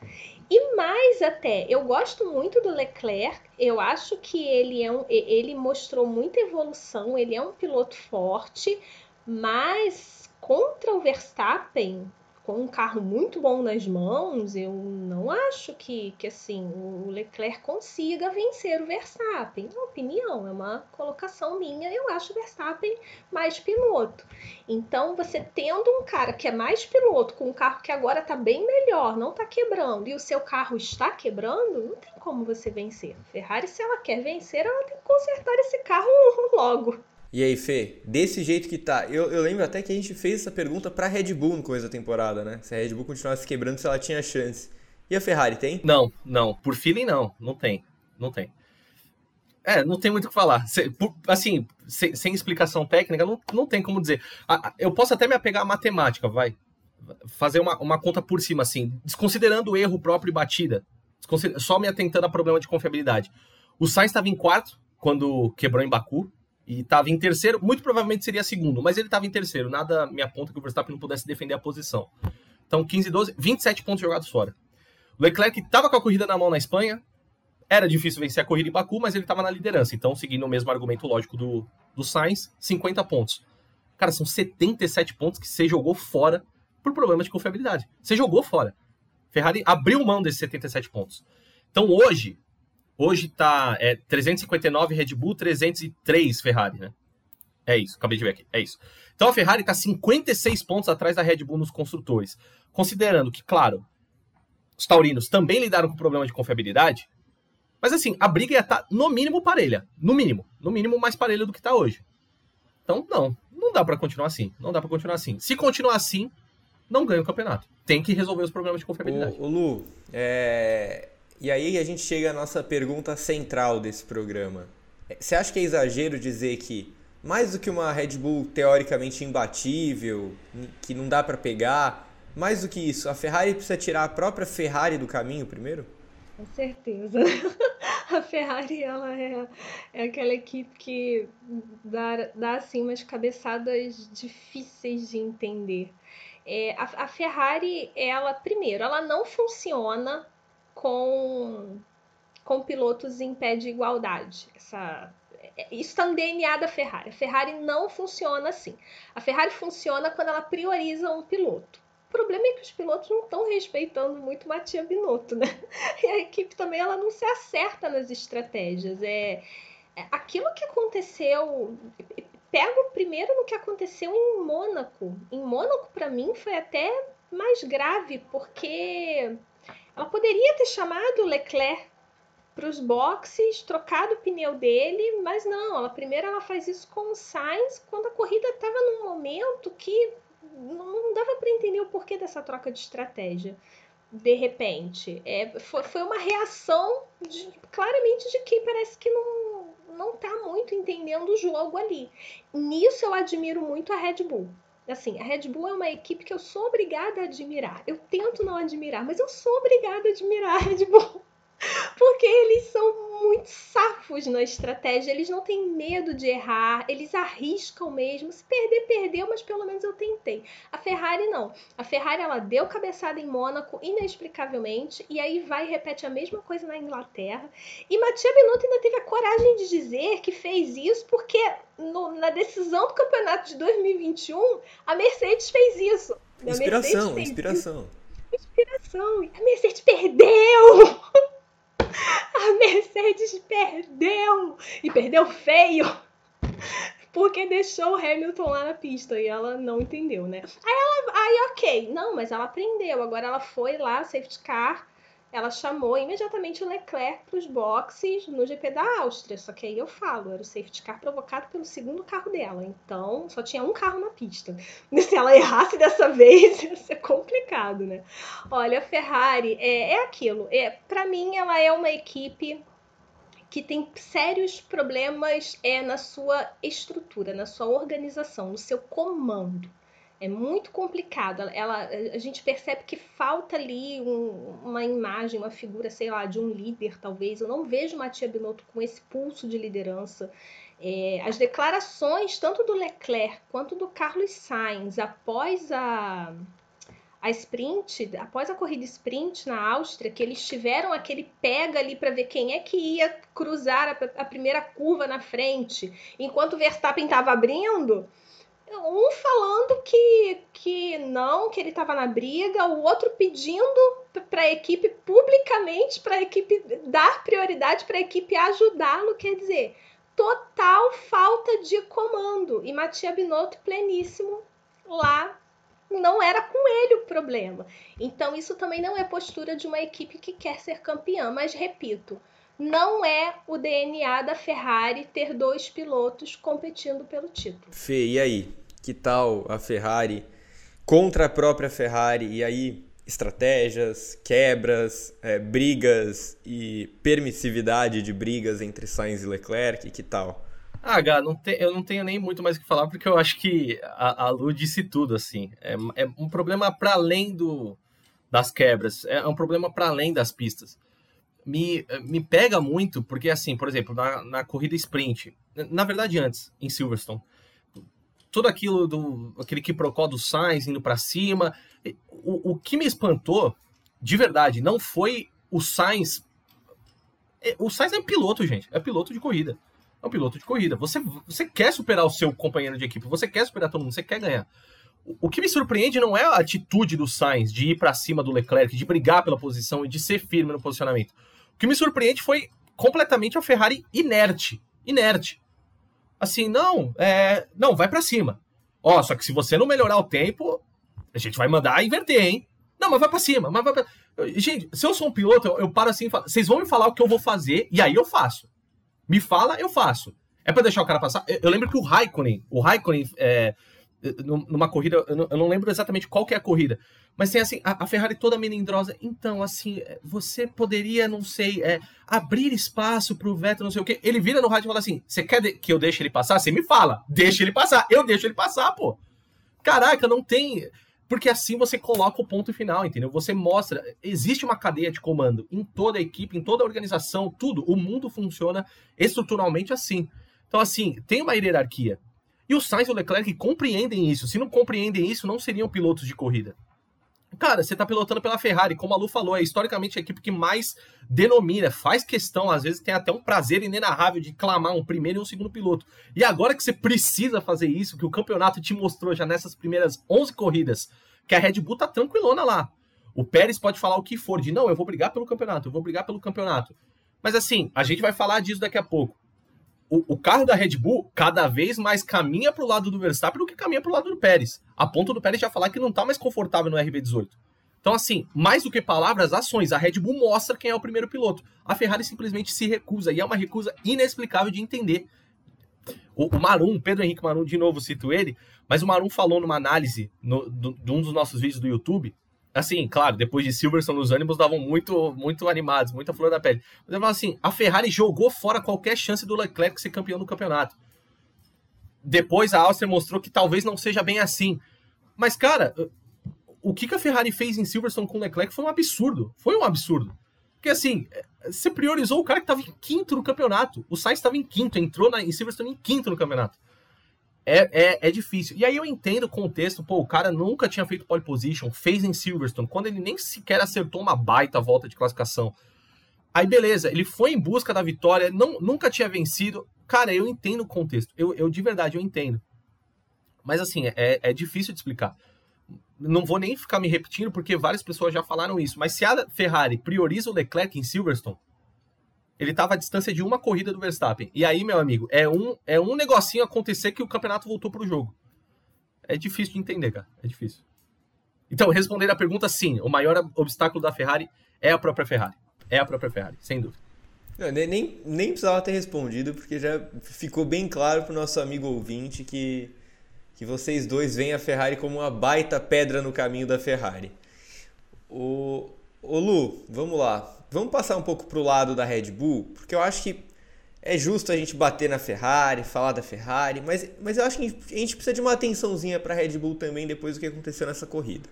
E mais até, eu gosto muito do Leclerc, eu acho que ele, é um, ele mostrou muita evolução, ele é um piloto forte, mas contra o Verstappen, com um carro muito bom nas mãos, eu não acho que, que assim o Leclerc consiga vencer o Verstappen. É uma opinião, é uma colocação minha. Eu acho o Verstappen mais piloto. Então, você tendo um cara que é mais piloto, com um carro que agora está bem melhor, não está quebrando, e o seu carro está quebrando, não tem como você vencer. Ferrari, se ela quer vencer, ela tem que consertar esse carro <laughs> logo. E aí, Fê, desse jeito que tá, eu, eu lembro até que a gente fez essa pergunta pra Red Bull no começo da temporada, né? Se a Red Bull continuasse quebrando, se ela tinha chance. E a Ferrari tem? Não, não. Por feeling, não. Não tem. Não tem. É, não tem muito o que falar. assim, sem, explicação técnica, não, não tem como dizer. Eu posso até me apegar à matemática, vai. Fazer uma, uma conta por cima, assim, desconsiderando o erro próprio e batida. Só me atentando a problema de confiabilidade. O Sainz estava em quarto quando quebrou em Baku e estava em terceiro, muito provavelmente seria segundo, mas ele estava em terceiro, nada me aponta que o Verstappen não pudesse defender a posição. Então, 15 12, 27 pontos jogados fora. Leclerc estava com a corrida na mão na Espanha, era difícil vencer a corrida em Baku, mas ele estava na liderança, então, seguindo o mesmo argumento lógico do, do Sainz, 50 pontos. Cara, são 77 pontos que você jogou fora por problema de confiabilidade. Você jogou fora. Ferrari abriu mão desses 77 pontos. Então, hoje, Hoje tá é, 359 Red Bull, 303 Ferrari, né? É isso, acabei de ver aqui. É isso. Então a Ferrari está 56 pontos atrás da Red Bull nos construtores. Considerando que, claro, os taurinos também lidaram com problema de confiabilidade, mas assim, a briga ia estar tá, no mínimo parelha. No mínimo. No mínimo mais parelha do que está hoje. Então, não. Não dá para continuar assim. Não dá para continuar assim. Se continuar assim, não ganha o campeonato. Tem que resolver os problemas de confiabilidade. O, o Lu, é... e aí a gente chega à nossa pergunta central desse programa. Você acha que é exagero dizer que mais do que uma Red Bull teoricamente imbatível, que não dá para pegar, mais do que isso, a Ferrari precisa tirar a própria Ferrari do caminho primeiro? Com certeza. <laughs> A Ferrari ela é, é aquela equipe que dá, dá assim umas cabeçadas difíceis de entender. É, a, a Ferrari, ela, primeiro, ela não funciona com, com pilotos em pé de igualdade. Essa, isso está no DNA da Ferrari. A Ferrari não funciona assim. A Ferrari funciona quando ela prioriza um piloto. O problema é que os pilotos não estão respeitando muito Matia Binotto, né? <laughs> E a equipe também ela não se acerta nas estratégias. É, é aquilo que aconteceu. Pego primeiro no que aconteceu em Mônaco. Em Mônaco, para mim, foi até mais grave, porque ela poderia ter chamado o Leclerc para os boxes, trocado o pneu dele, mas não, ela primeiro ela faz isso com o Sainz quando a corrida estava num momento que não dava para entender o porquê dessa troca de estratégia. De repente, é, foi, foi uma reação de, claramente de quem parece que não, não tá muito entendendo o jogo ali. Nisso eu admiro muito a Red Bull. Assim, a Red Bull é uma equipe que eu sou obrigada a admirar. Eu tento não admirar, mas eu sou obrigada a admirar a Red Bull. Porque eles são muito safos na estratégia, eles não têm medo de errar, eles arriscam mesmo. Se perder, perdeu, mas pelo menos eu tentei. A Ferrari não. A Ferrari ela deu cabeçada em Mônaco inexplicavelmente e aí vai e repete a mesma coisa na Inglaterra. E Mattia Binotto ainda teve a coragem de dizer que fez isso porque no, na decisão do campeonato de 2021 a Mercedes fez isso. A inspiração, fez inspiração. Isso. Inspiração. A Mercedes perdeu! <laughs> <laughs> A Mercedes perdeu! E perdeu feio! Porque deixou o Hamilton lá na pista e ela não entendeu, né? Aí ela. Aí, ok. Não, mas ela aprendeu. Agora ela foi lá, safety car ela chamou imediatamente o Leclerc para os boxes no GP da Áustria. Só que aí eu falo, era o safety car provocado pelo segundo carro dela. Então só tinha um carro na pista. E <laughs> se ela errasse dessa <laughs> vez, ia ser complicado, né? Olha, a Ferrari é, é aquilo. É, para mim, ela é uma equipe que tem sérios problemas é na sua estrutura, na sua organização, no seu comando. É muito complicado. Ela, a gente percebe que falta ali um, uma imagem, uma figura, sei lá, de um líder, talvez. Eu não vejo Matia Binotto com esse pulso de liderança. É, as declarações, tanto do Leclerc quanto do Carlos Sainz, após a, a sprint, após a corrida sprint na Áustria, que eles tiveram aquele pega ali para ver quem é que ia cruzar a, a primeira curva na frente, enquanto o Verstappen estava abrindo um falando que, que não, que ele estava na briga, o outro pedindo para a equipe publicamente, para a equipe dar prioridade, para a equipe ajudá-lo, quer dizer, total falta de comando. E Matia Binotto pleníssimo lá não era com ele o problema. Então isso também não é postura de uma equipe que quer ser campeã, mas repito, não é o DNA da Ferrari ter dois pilotos competindo pelo título. Fê, e aí? Que tal a Ferrari contra a própria Ferrari? E aí, estratégias, quebras, é, brigas e permissividade de brigas entre Sainz e Leclerc? Que tal? Ah, Gá, não te, eu não tenho nem muito mais o que falar, porque eu acho que a, a Lu disse tudo, assim. É, é um problema para além do, das quebras, é um problema para além das pistas me, me pega muito, porque assim, por exemplo, na, na corrida sprint, na verdade antes, em Silverstone, tudo aquilo do aquele que procó do Sainz indo para cima, o, o que me espantou, de verdade, não foi o Sainz. É, o Sainz é piloto, gente, é piloto de corrida. É um piloto de corrida. Você, você quer superar o seu companheiro de equipe, você quer superar todo mundo, você quer ganhar. O que me surpreende não é a atitude do Sainz de ir para cima do Leclerc, de brigar pela posição e de ser firme no posicionamento. O que me surpreende foi completamente a Ferrari inerte. Inerte. Assim, não, é, não, vai para cima. Ó, só que se você não melhorar o tempo, a gente vai mandar inverter, hein? Não, mas vai para cima, mas vai pra... Gente, se eu sou um piloto, eu, eu paro assim, falo, vocês vão me falar o que eu vou fazer e aí eu faço. Me fala, eu faço. É para deixar o cara passar. Eu, eu, lembro que o Raikkonen, o Raikkonen é, numa corrida, eu não, eu não, lembro exatamente qual que é a corrida, mas tem assim, a, a, Ferrari toda melindrosa, então, assim, você poderia, não sei, é, abrir espaço pro Vettel, não sei o quê. Ele vira no rádio e fala assim, você quer que eu deixe ele passar? Você me fala, deixa ele passar, eu deixo ele passar, pô. Caraca, não tem... Porque assim você coloca o ponto final, entendeu? Você mostra, existe uma cadeia de comando em toda a equipe, em toda a organização, tudo. O mundo funciona estruturalmente assim. Então, assim, tem uma hierarquia. E o Sainz e o Leclerc compreendem isso. Se não compreendem isso, não seriam pilotos de corrida. Cara, você tá pilotando pela Ferrari, como a Lu falou, é historicamente a equipe que mais denomina, faz questão, às vezes tem até um prazer inenarrável de clamar um primeiro e um segundo piloto. E agora que você precisa fazer isso, que o campeonato te mostrou já nessas primeiras 11 corridas, que a Red Bull tá tranquilona lá. O Pérez pode falar o que for, de não, eu vou brigar pelo campeonato, eu vou brigar pelo campeonato. Mas assim, a gente vai falar disso daqui a pouco o, o, carro da Red Bull cada vez mais caminha para o lado do Verstappen do que caminha para o lado do Pérez. A ponto do Pérez já falar que não está mais confortável no RB18. Então, assim, mais do que palavras, ações. A Red Bull mostra quem é o primeiro piloto. A Ferrari simplesmente se recusa, e é uma recusa inexplicável de entender. O, o Marum, Pedro Henrique Marum, de novo cito ele, mas o Marum falou numa análise no, do, de um dos nossos vídeos do YouTube Assim, claro, depois de Silverstone, os ânimos davam muito, muito animados, muita flor da pele. Mas eu falo assim: a Ferrari jogou fora qualquer chance do Leclerc ser campeão do campeonato. Depois a Áustria mostrou que talvez não seja bem assim. Mas, cara, o que a Ferrari fez em Silverstone com o Leclerc foi um absurdo. Foi um absurdo. Porque, assim, você priorizou o cara que estava em quinto no campeonato. O Sainz estava em quinto, entrou na, em Silverstone em quinto no campeonato é, é, é difícil. E aí eu entendo o contexto, pô, o cara nunca tinha feito pole position, fez em Silverstone, quando ele nem sequer acertou uma baita volta de classificação. Aí beleza, ele foi em busca da vitória, não, nunca tinha vencido. Cara, eu entendo o contexto, eu, eu de verdade eu entendo. Mas assim, é, é difícil de explicar. Não vou nem ficar me repetindo, porque várias pessoas já falaram isso. Mas se a Ferrari prioriza o Leclerc em Silverstone, ele estava à distância de uma corrida do Verstappen. E aí, meu amigo, é um, é um negocinho acontecer que o campeonato voltou para o jogo. É difícil de entender, cara. É difícil. Então, responder a pergunta, sim. O maior obstáculo da Ferrari é a própria Ferrari. É a própria Ferrari, sem dúvida. Não, nem, nem precisava ter respondido, porque já ficou bem claro para o nosso amigo ouvinte que, que vocês dois veem a Ferrari como uma baita pedra no caminho da Ferrari. O, o Lu, vamos lá vamos passar um pouco pro lado da Red Bull, porque eu acho que é justo a gente bater na Ferrari, falar da Ferrari, mas, mas eu acho que a gente precisa de uma atençãozinha para a Red Bull também depois do que aconteceu nessa corrida.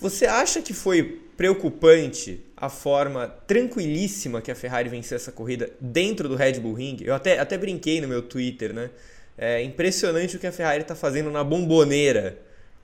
Você acha que foi preocupante a forma tranquilíssima que a Ferrari venceu essa corrida dentro do Red Bull Ring? Eu até, até brinquei no meu Twitter, né? É impressionante o que a Ferrari está fazendo na bomboneira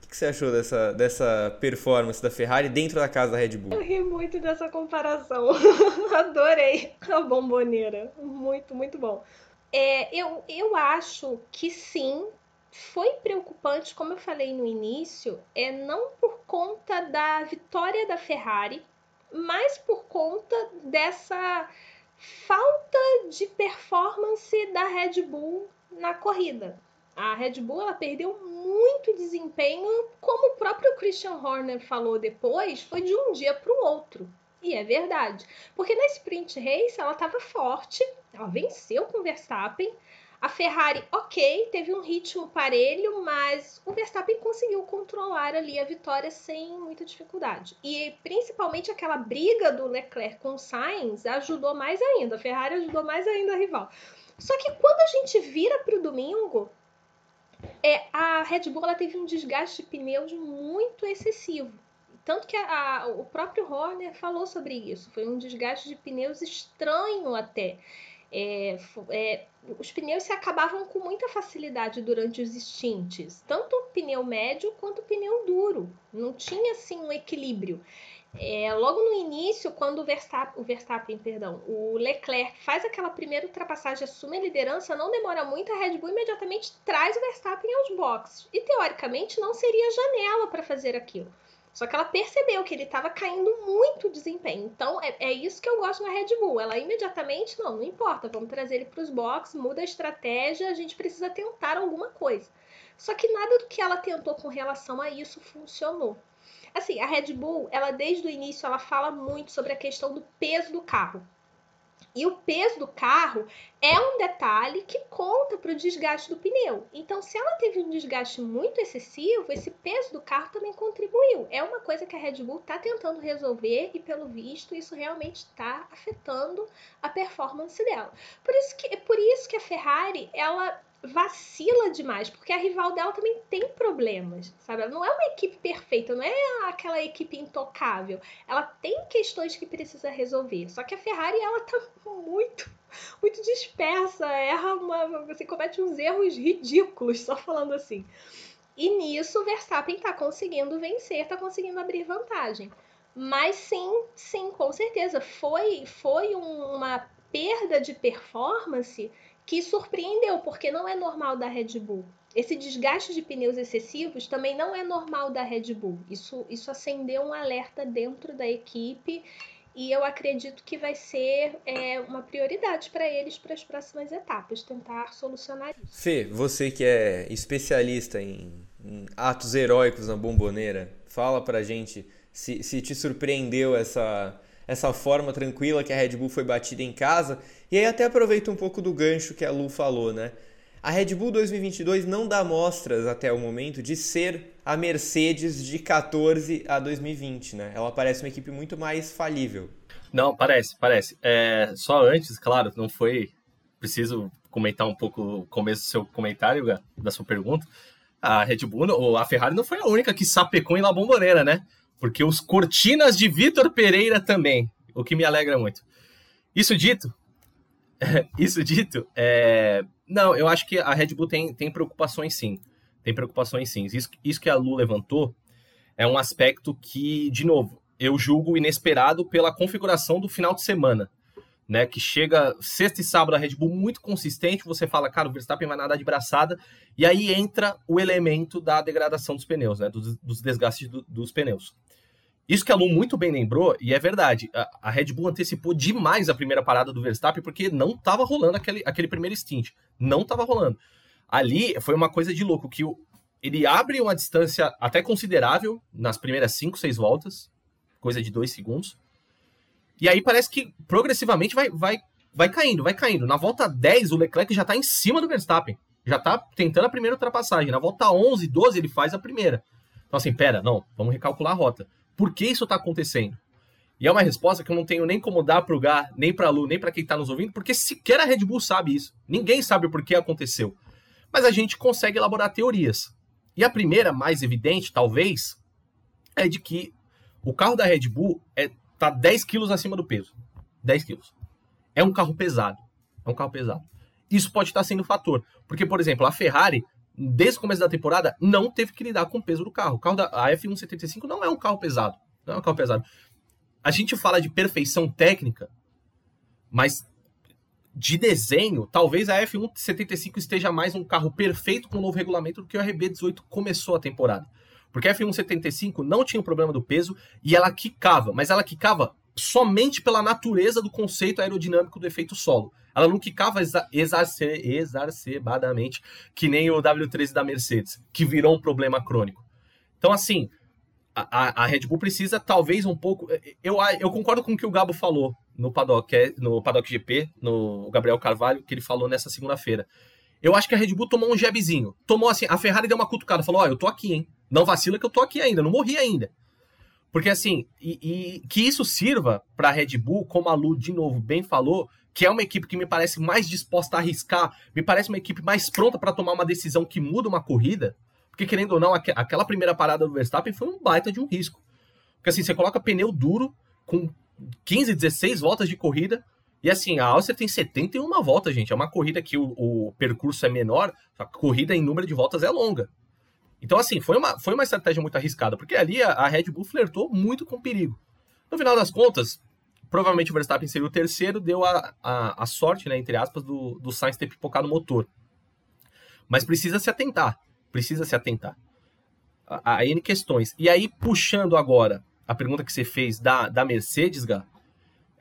que você achou dessa, dessa performance da Ferrari dentro da casa da Red Bull? Eu ri muito dessa comparação. <laughs> Adorei a bomboneira. Muito, muito bom. É, eu, eu acho que sim, foi preocupante, como eu falei no início, é não por conta da vitória da Ferrari, mas por conta dessa falta de performance da Red Bull na corrida a Red Bull ela perdeu muito desempenho, como o próprio Christian Horner falou depois, foi de um dia para o outro. E é verdade, porque na sprint race ela estava forte, ela venceu com o Verstappen. A Ferrari, ok, teve um ritmo parelho, mas o Verstappen conseguiu controlar ali a vitória sem muita dificuldade. E principalmente aquela briga do Leclerc com o Sainz ajudou mais ainda. A Ferrari ajudou mais ainda a rival. Só que quando a gente vira para o domingo, é, a Red Bull ela teve um desgaste de pneus muito excessivo. Tanto que a, a, o próprio Horner falou sobre isso. Foi um desgaste de pneus estranho até. É, é, os pneus se acabavam com muita facilidade durante os stints, tanto o pneu médio quanto o pneu duro. Não tinha assim um equilíbrio. É, logo no início, quando o Verstappen, o Verstappen, perdão, o Leclerc faz aquela primeira ultrapassagem, assume a liderança, não demora muito, a Red Bull imediatamente traz o Verstappen aos boxes. E teoricamente não seria janela para fazer aquilo. Só que ela percebeu que ele estava caindo muito o desempenho. Então é, é, isso que eu gosto na Red Bull. Ela imediatamente, não, não importa, vamos trazer ele para os boxes, muda a estratégia, a gente precisa tentar alguma coisa. Só que nada do que ela tentou com relação a isso funcionou. Assim, a Red Bull, ela desde o início, ela fala muito sobre a questão do peso do carro. E o peso do carro é um detalhe que conta para o desgaste do pneu. Então, se ela teve um desgaste muito excessivo, esse peso do carro também contribuiu. É uma coisa que a Red Bull está tentando resolver e, pelo visto, isso realmente está afetando a performance dela. Por isso que, por isso que a Ferrari ela vacila demais, porque a rival dela também tem problemas, sabe? Ela não é uma equipe perfeita, não é aquela equipe intocável. Ela tem questões que precisa resolver. Só que a Ferrari ela tá muito muito dispersa, erra uma, você comete uns erros ridículos, só falando assim. E nisso o Verstappen tá conseguindo vencer, tá conseguindo abrir vantagem. Mas sim, sim, com certeza, foi foi um, uma perda de performance que surpreendeu, porque não é normal da Red Bull. Esse desgaste de pneus excessivos também não é normal da Red Bull. Isso, isso acendeu um alerta dentro da equipe e eu acredito que vai ser é, uma prioridade para eles para as próximas etapas, tentar solucionar isso. Fê, você que é especialista em, em atos heróicos na bomboneira, fala para gente se, se te surpreendeu essa essa forma tranquila que a Red Bull foi batida em casa. E aí até aproveita um pouco do gancho que a Lu falou, né? A Red Bull 2022 não dá mostras até o momento de ser a Mercedes de 14 a 2020, né? Ela parece uma equipe muito mais falível. Não, parece, parece. É, só antes, claro, não foi preciso comentar um pouco o começo do seu comentário, da sua pergunta. A Red Bull, ou a Ferrari não foi a única que sapecou em La Bombonera, né? Porque os cortinas de Vitor Pereira também, o que me alegra muito. Isso dito, <laughs> isso dito, é... não, eu acho que a Red Bull tem, tem preocupações sim, tem preocupações sim. Isso, isso que a Lu levantou é um aspecto que, de novo, eu julgo inesperado pela configuração do final de semana. Né, que chega sexta e sábado a Red Bull muito consistente, você fala, cara, o Verstappen vai nadar de braçada, e aí entra o elemento da degradação dos pneus, né, dos, dos desgastes do, dos pneus. Isso que a Lu muito bem lembrou, e é verdade, a, Red Bull antecipou demais a primeira parada do Verstappen, porque não estava rolando aquele, aquele primeiro stint. Não estava rolando. Ali foi uma coisa de louco, que o, ele abre uma distância até considerável nas primeiras 5, 6 voltas, coisa de 2 segundos. E aí parece que progressivamente vai, vai, vai caindo, vai caindo. Na volta 10, o Leclerc já está em cima do Verstappen. Já está tentando a primeira ultrapassagem. Na volta 11, 12, ele faz a primeira. Então assim, pera, não, vamos recalcular a rota por que isso está acontecendo? E é uma resposta que eu não tenho nem como dar para o Gá, nem para a Lu, nem para quem está nos ouvindo, porque sequer a Red Bull sabe isso. Ninguém sabe por que aconteceu. Mas a gente consegue elaborar teorias. E a primeira, mais evidente, talvez, é de que o carro da Red Bull está é, tá 10 quilos acima do peso. 10 quilos. É um carro pesado. É um carro pesado. Isso pode estar sendo um fator. Porque, por exemplo, a Ferrari desde o começo da temporada, não teve que lidar com o peso do carro. O carro da a F175 não é um carro pesado. Não é um carro pesado. A gente fala de perfeição técnica, mas de desenho, talvez a F175 esteja mais um carro perfeito com o novo regulamento do que o RB18 começou a temporada. Porque a F175 não tinha o problema do peso e ela quicava, mas ela quicava somente pela natureza do conceito aerodinâmico do efeito solo. Ela não quicava exa exacerbadamente, que nem o W13 da Mercedes, que virou um problema crônico. Então, assim, a, a, Red Bull precisa talvez um pouco. Eu, eu concordo com o que o Gabo falou no Paddock, é, no Paddock GP, no Gabriel Carvalho, que ele falou nessa segunda-feira. Eu acho que a Red Bull tomou um jabzinho. Tomou assim, a Ferrari deu uma cutucada, falou: Ó, oh, eu tô aqui, hein? Não vacila que eu tô aqui ainda, não morri ainda. Porque assim, e, e que isso sirva para a Red Bull, como a Lu de novo bem falou, que é uma equipe que me parece mais disposta a arriscar, me parece uma equipe mais pronta para tomar uma decisão que muda uma corrida, porque querendo ou não, aquela primeira parada do Verstappen foi um baita de um risco. Porque assim, você coloca pneu duro com 15, 16 voltas de corrida, e assim, a Áustria tem 71 voltas, gente. É uma corrida que o, o percurso é menor, a corrida em número de voltas é longa. Então, assim, foi uma, foi uma estratégia muito arriscada, porque ali a, a Red Bull flertou muito com perigo. No final das contas, provavelmente o Verstappen seria o terceiro, deu a, a, a sorte, né, entre aspas, do, do Sainz ter pipocado o motor. Mas precisa se atentar, precisa se atentar a, a N questões. E aí, puxando agora a pergunta que você fez da, da Mercedes, Gá,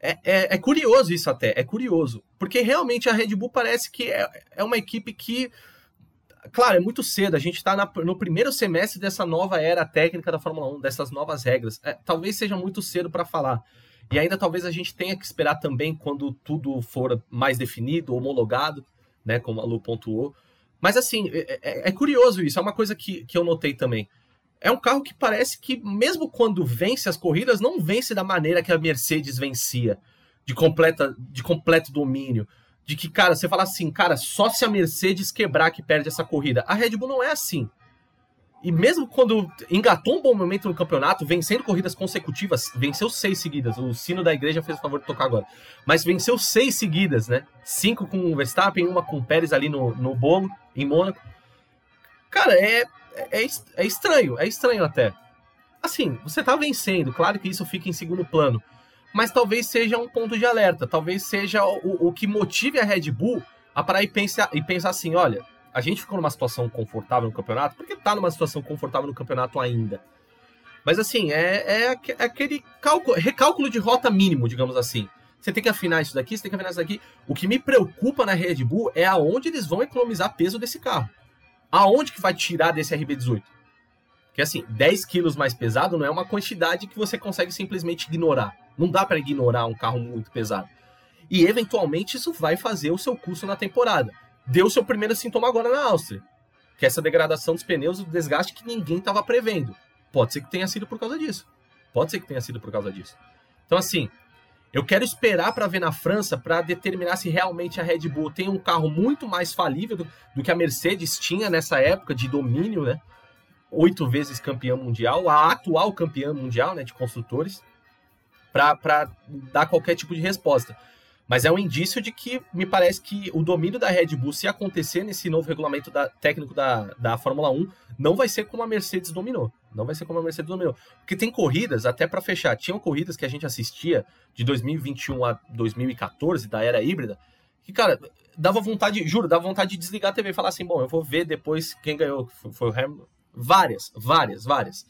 é, é, é, curioso isso até, é curioso. Porque realmente a Red Bull parece que é, é uma equipe que. Claro, é muito cedo, a gente está no primeiro semestre dessa nova era técnica da Fórmula 1, dessas novas regras. É, talvez seja muito cedo para falar. E ainda talvez a gente tenha que esperar também quando tudo for mais definido, homologado, né, como a Lu pontuou. Mas assim, é, é, é curioso isso, é uma coisa que, que eu notei também. É um carro que parece que, mesmo quando vence as corridas, não vence da maneira que a Mercedes vencia, de, completa, de completo domínio. De que, cara, você fala assim, cara, só se a Mercedes quebrar que perde essa corrida. A Red Bull não é assim. E mesmo quando engatou um bom momento no campeonato, vencendo corridas consecutivas, venceu seis seguidas. O sino da igreja fez o favor de tocar agora. Mas venceu seis seguidas, né? Cinco com o Verstappen, uma com o Pérez ali no, no bolo, em Mônaco. Cara, é, é, é estranho, é estranho até. Assim, você tá vencendo, claro que isso fica em segundo plano. Mas talvez seja um ponto de alerta, talvez seja o, o que motive a Red Bull a parar e pensar, e pensar assim: olha, a gente ficou numa situação confortável no campeonato, porque tá numa situação confortável no campeonato ainda. Mas assim, é, é, é aquele cálculo, recálculo de rota mínimo, digamos assim. Você tem que afinar isso daqui, você tem que afinar isso daqui. O que me preocupa na Red Bull é aonde eles vão economizar peso desse carro. Aonde que vai tirar desse RB18? Porque assim, 10 quilos mais pesado não é uma quantidade que você consegue simplesmente ignorar. Não dá para ignorar um carro muito pesado. E eventualmente isso vai fazer o seu custo na temporada deu seu primeiro sintoma agora na Áustria, que é essa degradação dos pneus, o desgaste que ninguém estava prevendo. Pode ser que tenha sido por causa disso. Pode ser que tenha sido por causa disso. Então, assim, eu quero esperar para ver na França para determinar se realmente a Red Bull tem um carro muito mais falível do, do, que a Mercedes tinha nessa época de domínio, né? Oito vezes campeã mundial, a atual campeã mundial, né, de construtores, para dar qualquer tipo de resposta. Mas é um indício de que me parece que o domínio da Red Bull, se acontecer nesse novo regulamento da, técnico da, da Fórmula 1, não vai ser como a Mercedes dominou. Não vai ser como a Mercedes dominou. Porque tem corridas, até para fechar, tinham corridas que a gente assistia de 2021 a 2014, da era híbrida, que, cara, dava vontade, juro, dava vontade de desligar a TV e falar assim: bom, eu vou ver depois quem ganhou. Foi o Hamilton. Várias, várias, várias.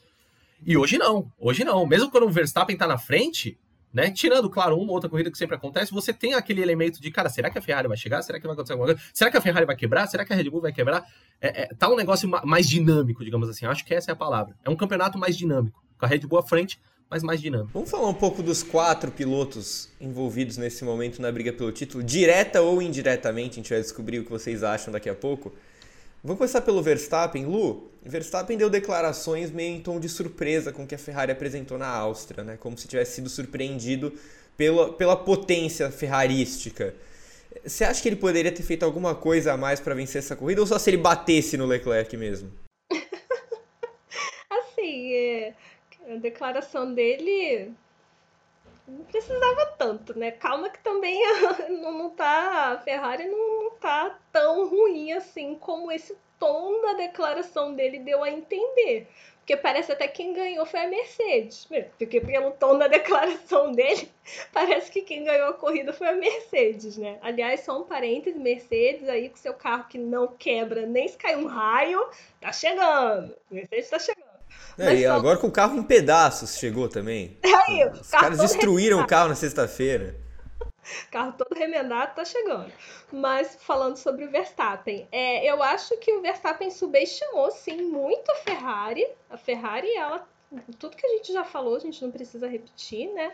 E hoje não, hoje não. Mesmo quando o Verstappen tá na frente, né? Tirando, claro, uma ou outra corrida que sempre acontece, você tem aquele elemento de, cara, será que a Ferrari vai chegar? Será que vai acontecer alguma coisa? Será que a Ferrari vai quebrar? Será que a Red Bull vai quebrar? É, é, tá um negócio mais dinâmico, digamos assim. Acho que essa é a palavra. É um campeonato mais dinâmico. Com a Red Bull à frente, mas mais dinâmico. Vamos falar um pouco dos quatro pilotos envolvidos nesse momento na briga pelo título, direta ou indiretamente, a gente vai descobrir o que vocês acham daqui a pouco. Vamos começar pelo Verstappen. Lu, Verstappen deu declarações meio em tom de surpresa com o que a Ferrari apresentou na Áustria, né? como se tivesse sido surpreendido pela, pela potência ferrarística. Você acha que ele poderia ter feito alguma coisa a mais para vencer essa corrida ou só se ele batesse no Leclerc mesmo? <laughs> assim, é, a declaração dele não precisava tanto, né? Calma que também <laughs> não, não tá. A Ferrari não, não tá tão ruim assim como esse tom da declaração dele deu a entender. Porque parece até que quem ganhou foi a Mercedes. Porque pelo tom da <laughs> declaração dele, parece que quem ganhou a corrida foi a Mercedes, né? Aliás, só um parêntese, Mercedes aí com seu carro que não quebra nem se cai um raio, tá chegando. Mercedes tá chegando. É, e só... agora com o carro em pedaços chegou também. Aí, Os caras destruíram remendado. o carro na sexta-feira. carro todo remendado tá chegando. Mas falando sobre o Verstappen, é, eu acho que o Verstappen subestimou sim muito a Ferrari. A Ferrari, ela. Tudo que a gente já falou, a gente não precisa repetir, né?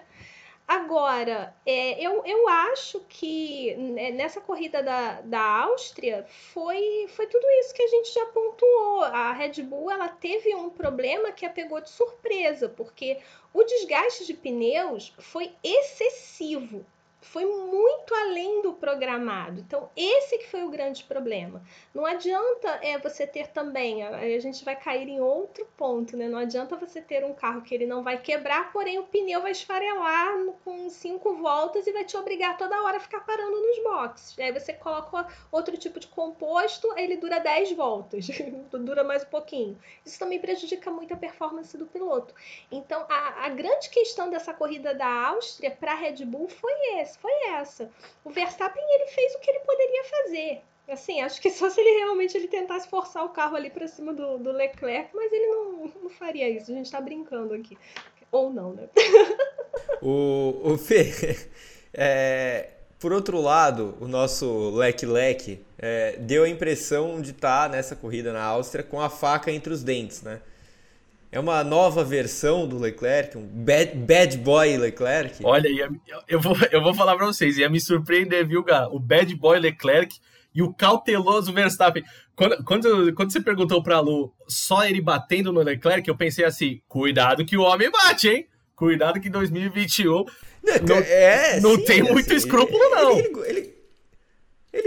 Agora, é, eu, eu acho que né, nessa corrida da, da Áustria foi, foi tudo isso que a gente já pontuou. A Red Bull ela teve um problema que a pegou de surpresa, porque o desgaste de pneus foi excessivo foi muito além do programado. Então, esse que foi o grande problema. Não adianta é, você ter também, a, gente vai cair em outro ponto, né? Não adianta você ter um carro que ele não vai quebrar, porém o pneu vai esfarelar com cinco voltas e vai te obrigar toda hora a ficar parando nos boxes. Aí você coloca outro tipo de composto, ele dura 10 voltas, <laughs> dura mais um pouquinho. Isso também prejudica muito a performance do piloto. Então, a, a grande questão dessa corrida da Áustria para a Red Bull foi foi essa. O Verstappen ele fez o que ele poderia fazer. Assim, acho que só se ele realmente ele tentasse forçar o carro ali para cima do, do, Leclerc, mas ele não, não faria isso. A gente tá brincando aqui. Ou não, né? <laughs> o, o Fê, é, por outro lado, o nosso Leclerc é, deu a impressão de estar tá nessa corrida na Áustria com a faca entre os dentes, né? É uma nova versão do Leclerc, um bad, bad boy Leclerc. Olha, eu vou, eu vou falar para vocês, ia me surpreender, viu, Gá? O bad boy Leclerc e o cauteloso Verstappen. Quando, quando, quando você perguntou para Lu só ele batendo no Leclerc, eu pensei assim: cuidado que o homem bate, hein? Cuidado que em 2021 não, é, não sim, tem muito assim, escrúpulo, não. Ele, ele, ele,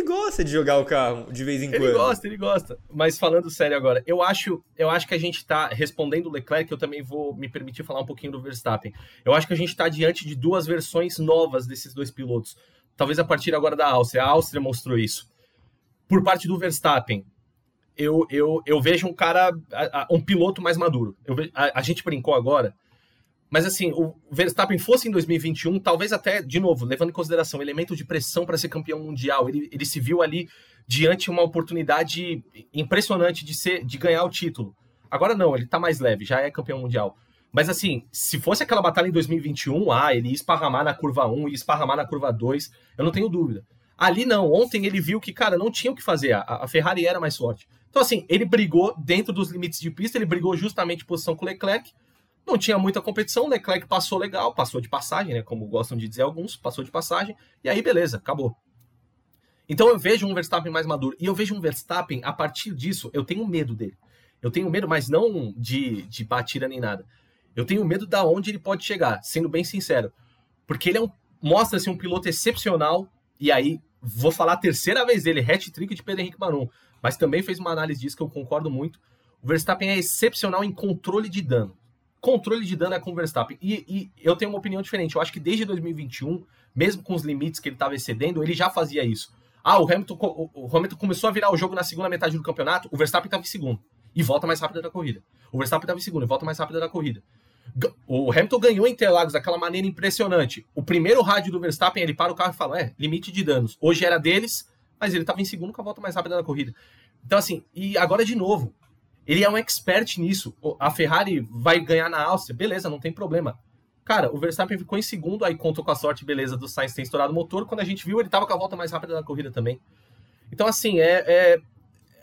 gosta de jogar o carro de vez em quando. Ele gosta, ele gosta. Mas falando sério agora, eu acho, eu acho que a gente tá respondendo o Leclerc, eu também vou me permitir falar um pouquinho do Verstappen. Eu acho que a gente está diante de duas versões novas desses dois pilotos. Talvez a partir agora da Áustria. A Áustria mostrou isso. Por parte do Verstappen, eu, eu, eu vejo um cara, um piloto mais maduro. Eu, a, a gente brincou agora mas assim, o Verstappen fosse em 2021, talvez até, de novo, levando em consideração elemento de pressão para ser campeão mundial, ele, ele se viu ali diante de uma oportunidade impressionante de ser de ganhar o título. Agora não, ele tá mais leve, já é campeão mundial. Mas assim, se fosse aquela batalha em 2021, ah, ele ia esparramar na curva 1 e esparramar na curva 2, eu não tenho dúvida. Ali não, ontem ele viu que, cara, não tinha o que fazer, a, a Ferrari era mais forte. Então assim, ele brigou dentro dos limites de pista, ele brigou justamente posição com o Leclerc, não tinha muita competição, Leclerc passou legal, passou de passagem, né? Como gostam de dizer alguns, passou de passagem, e aí beleza, acabou. Então eu vejo um Verstappen mais maduro. E eu vejo um Verstappen, a partir disso, eu tenho medo dele. Eu tenho medo, mas não de, de batida nem nada. Eu tenho medo da onde ele pode chegar, sendo bem sincero. Porque ele é um, mostra-se um piloto excepcional, e aí vou falar a terceira vez dele, hat-trick de Pedro Henrique Marum, mas também fez uma análise disso que eu concordo muito. O Verstappen é excepcional em controle de dano controle de dano é com o Verstappen. E, e, eu tenho uma opinião diferente. Eu acho que desde 2021, mesmo com os limites que ele estava excedendo, ele já fazia isso. Ah, o Hamilton, o, Hamilton começou a virar o jogo na segunda metade do campeonato, o Verstappen estava em segundo e volta mais rápido da corrida. O Verstappen estava em segundo e volta mais rápido da corrida. O Hamilton ganhou Interlagos daquela maneira impressionante. O primeiro rádio do Verstappen, ele para o carro e fala: é, limite de danos. Hoje era deles, mas ele estava em segundo com a volta mais rápida da corrida. Então, assim, e agora de novo, ele é um expert nisso. A Ferrari vai ganhar na Áustria, beleza, não tem problema. Cara, o Verstappen ficou em segundo, aí contou com a sorte, beleza, do Sainz ter estourado o motor. Quando a gente viu, ele tava com a volta mais rápida da corrida também. Então, assim, é, é,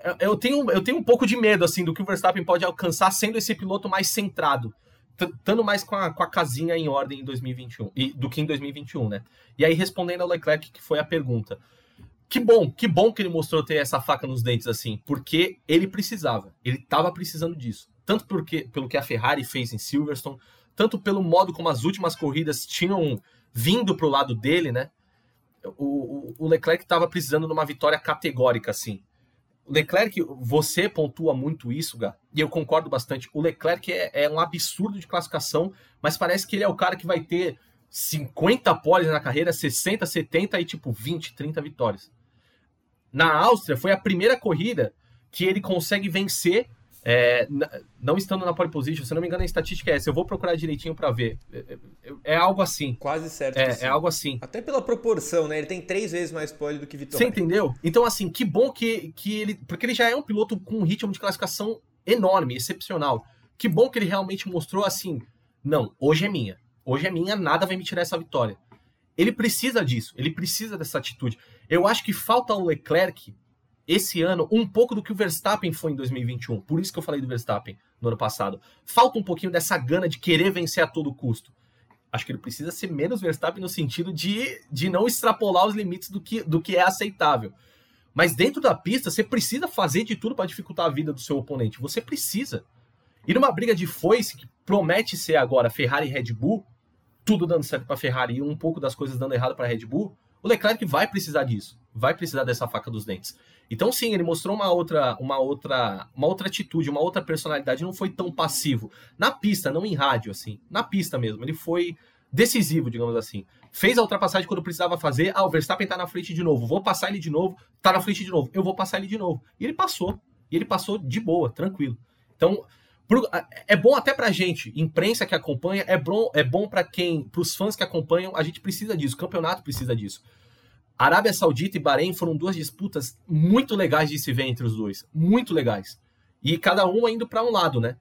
é eu, tenho, eu tenho um pouco de medo, assim, do que o Verstappen pode alcançar sendo esse piloto mais centrado. Estando mais com a, com a casinha em ordem em 2021, e, do que em 2021, né? E aí, respondendo ao Leclerc, que foi a pergunta. Que bom, que bom que ele mostrou ter essa faca nos dentes assim, porque ele precisava, ele estava precisando disso. Tanto porque, pelo que a Ferrari fez em Silverstone, tanto pelo modo como as últimas corridas tinham vindo para o lado dele, né? O, o, o Leclerc estava precisando de uma vitória categórica, assim. O Leclerc, você pontua muito isso, Gá, e eu concordo bastante. O Leclerc é, é um absurdo de classificação, mas parece que ele é o cara que vai ter 50 poles na carreira, 60, 70 e tipo 20, 30 vitórias na Áustria foi a primeira corrida que ele consegue vencer, é, não estando na pole position. Se não me engano, a estatística é essa. Eu vou procurar direitinho para ver. É, é, é, algo assim. Quase certo. É, é, algo assim. Até pela proporção, né? Ele tem três vezes mais pole do que Vitória. Você entendeu? Então, assim, que bom que, que ele. Porque ele já é um piloto com um ritmo de classificação enorme, excepcional. Que bom que ele realmente mostrou assim: não, hoje é minha. Hoje é minha, nada vai me tirar essa vitória. Ele precisa disso, ele precisa dessa atitude. Eu acho que falta ao Leclerc esse ano um pouco do que o Verstappen foi em 2021. Por isso que eu falei do Verstappen no ano passado. Falta um pouquinho dessa gana de querer vencer a todo custo. Acho que ele precisa ser menos Verstappen no sentido de, de não extrapolar os limites do que, do que é aceitável. Mas dentro da pista, você precisa fazer de tudo para dificultar a vida do seu oponente. Você precisa. E numa briga de foice, que promete ser agora Ferrari e Red Bull, tudo dando certo para Ferrari e um pouco das coisas dando errado para Red Bull, o Leclerc vai precisar disso, vai precisar dessa faca dos dentes. Então sim, ele mostrou uma outra, uma outra, uma outra atitude, uma outra personalidade, não foi tão passivo na pista, não em rádio assim, na pista mesmo. Ele foi decisivo, digamos assim. Fez a ultrapassagem quando precisava fazer. Ah, o Verstappen tá na frente de novo. Vou passar ele de novo. Tá na frente de novo. Eu vou passar ele de novo. E ele passou. E ele passou de boa, tranquilo. Então, é bom até pra gente, imprensa que acompanha, é bom, é bom para quem, pros fãs que acompanham, a gente precisa disso, o campeonato precisa disso. Arábia Saudita e Bahrein foram duas disputas muito legais de se ver entre os dois, muito legais. E cada um indo para um lado, né?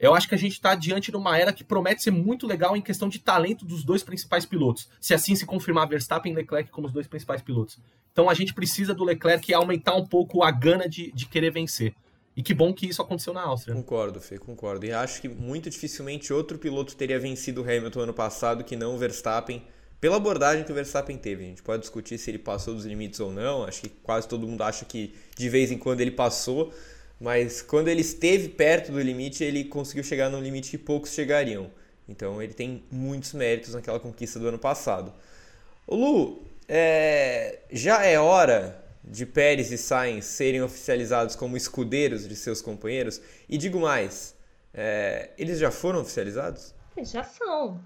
Eu acho que a gente está diante de uma era que promete ser muito legal em questão de talento dos dois principais pilotos. Se assim se confirmar Verstappen e Leclerc como os dois principais pilotos. Então a gente precisa do Leclerc aumentar um pouco a gana de, de querer vencer. E que bom que isso aconteceu na Áustria. Concordo, Fê, concordo. E acho que muito dificilmente outro piloto teria vencido o Hamilton ano passado que não o Verstappen, pela abordagem que o Verstappen teve. A gente pode discutir se ele passou dos limites ou não. Acho que quase todo mundo acha que de vez em quando ele passou, mas quando ele esteve perto do limite, ele conseguiu chegar num limite que poucos chegariam. Então ele tem muitos méritos naquela conquista do ano passado. O Lu, é, já é hora de Pérez e Sainz serem oficializados como escudeiros de seus companheiros? E digo mais, é, eles já foram oficializados? Já são.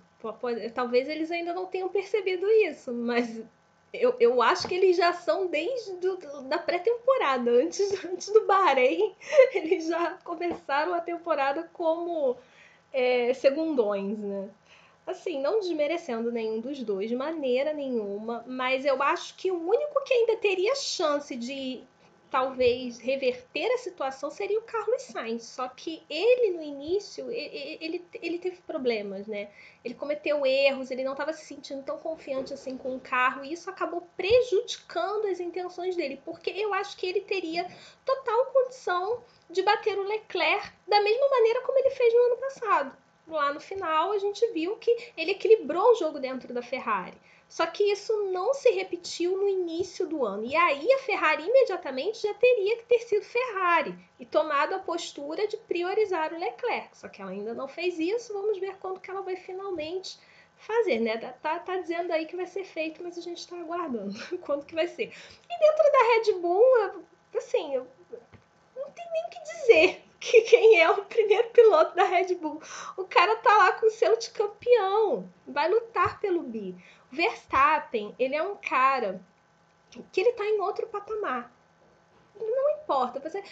Talvez eles ainda não tenham percebido isso, mas eu, eu acho que eles já são desde do, da pré-temporada, antes, <laughs> antes do Bahrein, eles já começaram a temporada como é, segundões, né? Assim, não desmerecendo nenhum dos dois de maneira nenhuma, mas eu acho que o único que ainda teria chance de talvez reverter a situação seria o Carlos Sainz. Só que ele no início, ele, ele, ele teve problemas, né? Ele cometeu erros, ele não estava se sentindo tão confiante assim com o carro, e isso acabou prejudicando as intenções dele, porque eu acho que ele teria total condição de bater o Leclerc da mesma maneira como ele fez no ano passado lá no final a gente viu que ele equilibrou o jogo dentro da Ferrari. Só que isso não se repetiu no início do ano. E aí a Ferrari imediatamente já teria que ter sido Ferrari e tomado a postura de priorizar o Leclerc. Só que ela ainda não fez isso. Vamos ver quando que ela vai finalmente fazer, né? Tá, tá, tá dizendo aí que vai ser feito, mas a gente está aguardando <laughs> quando que vai ser. E dentro da Red Bull, assim, eu não tem nem o que dizer que quem é o primeiro piloto da Red Bull. O cara tá lá com o seu de campeão, vai lutar pelo bi. O Verstappen, ele é um cara que ele tá em outro patamar não importa. Você,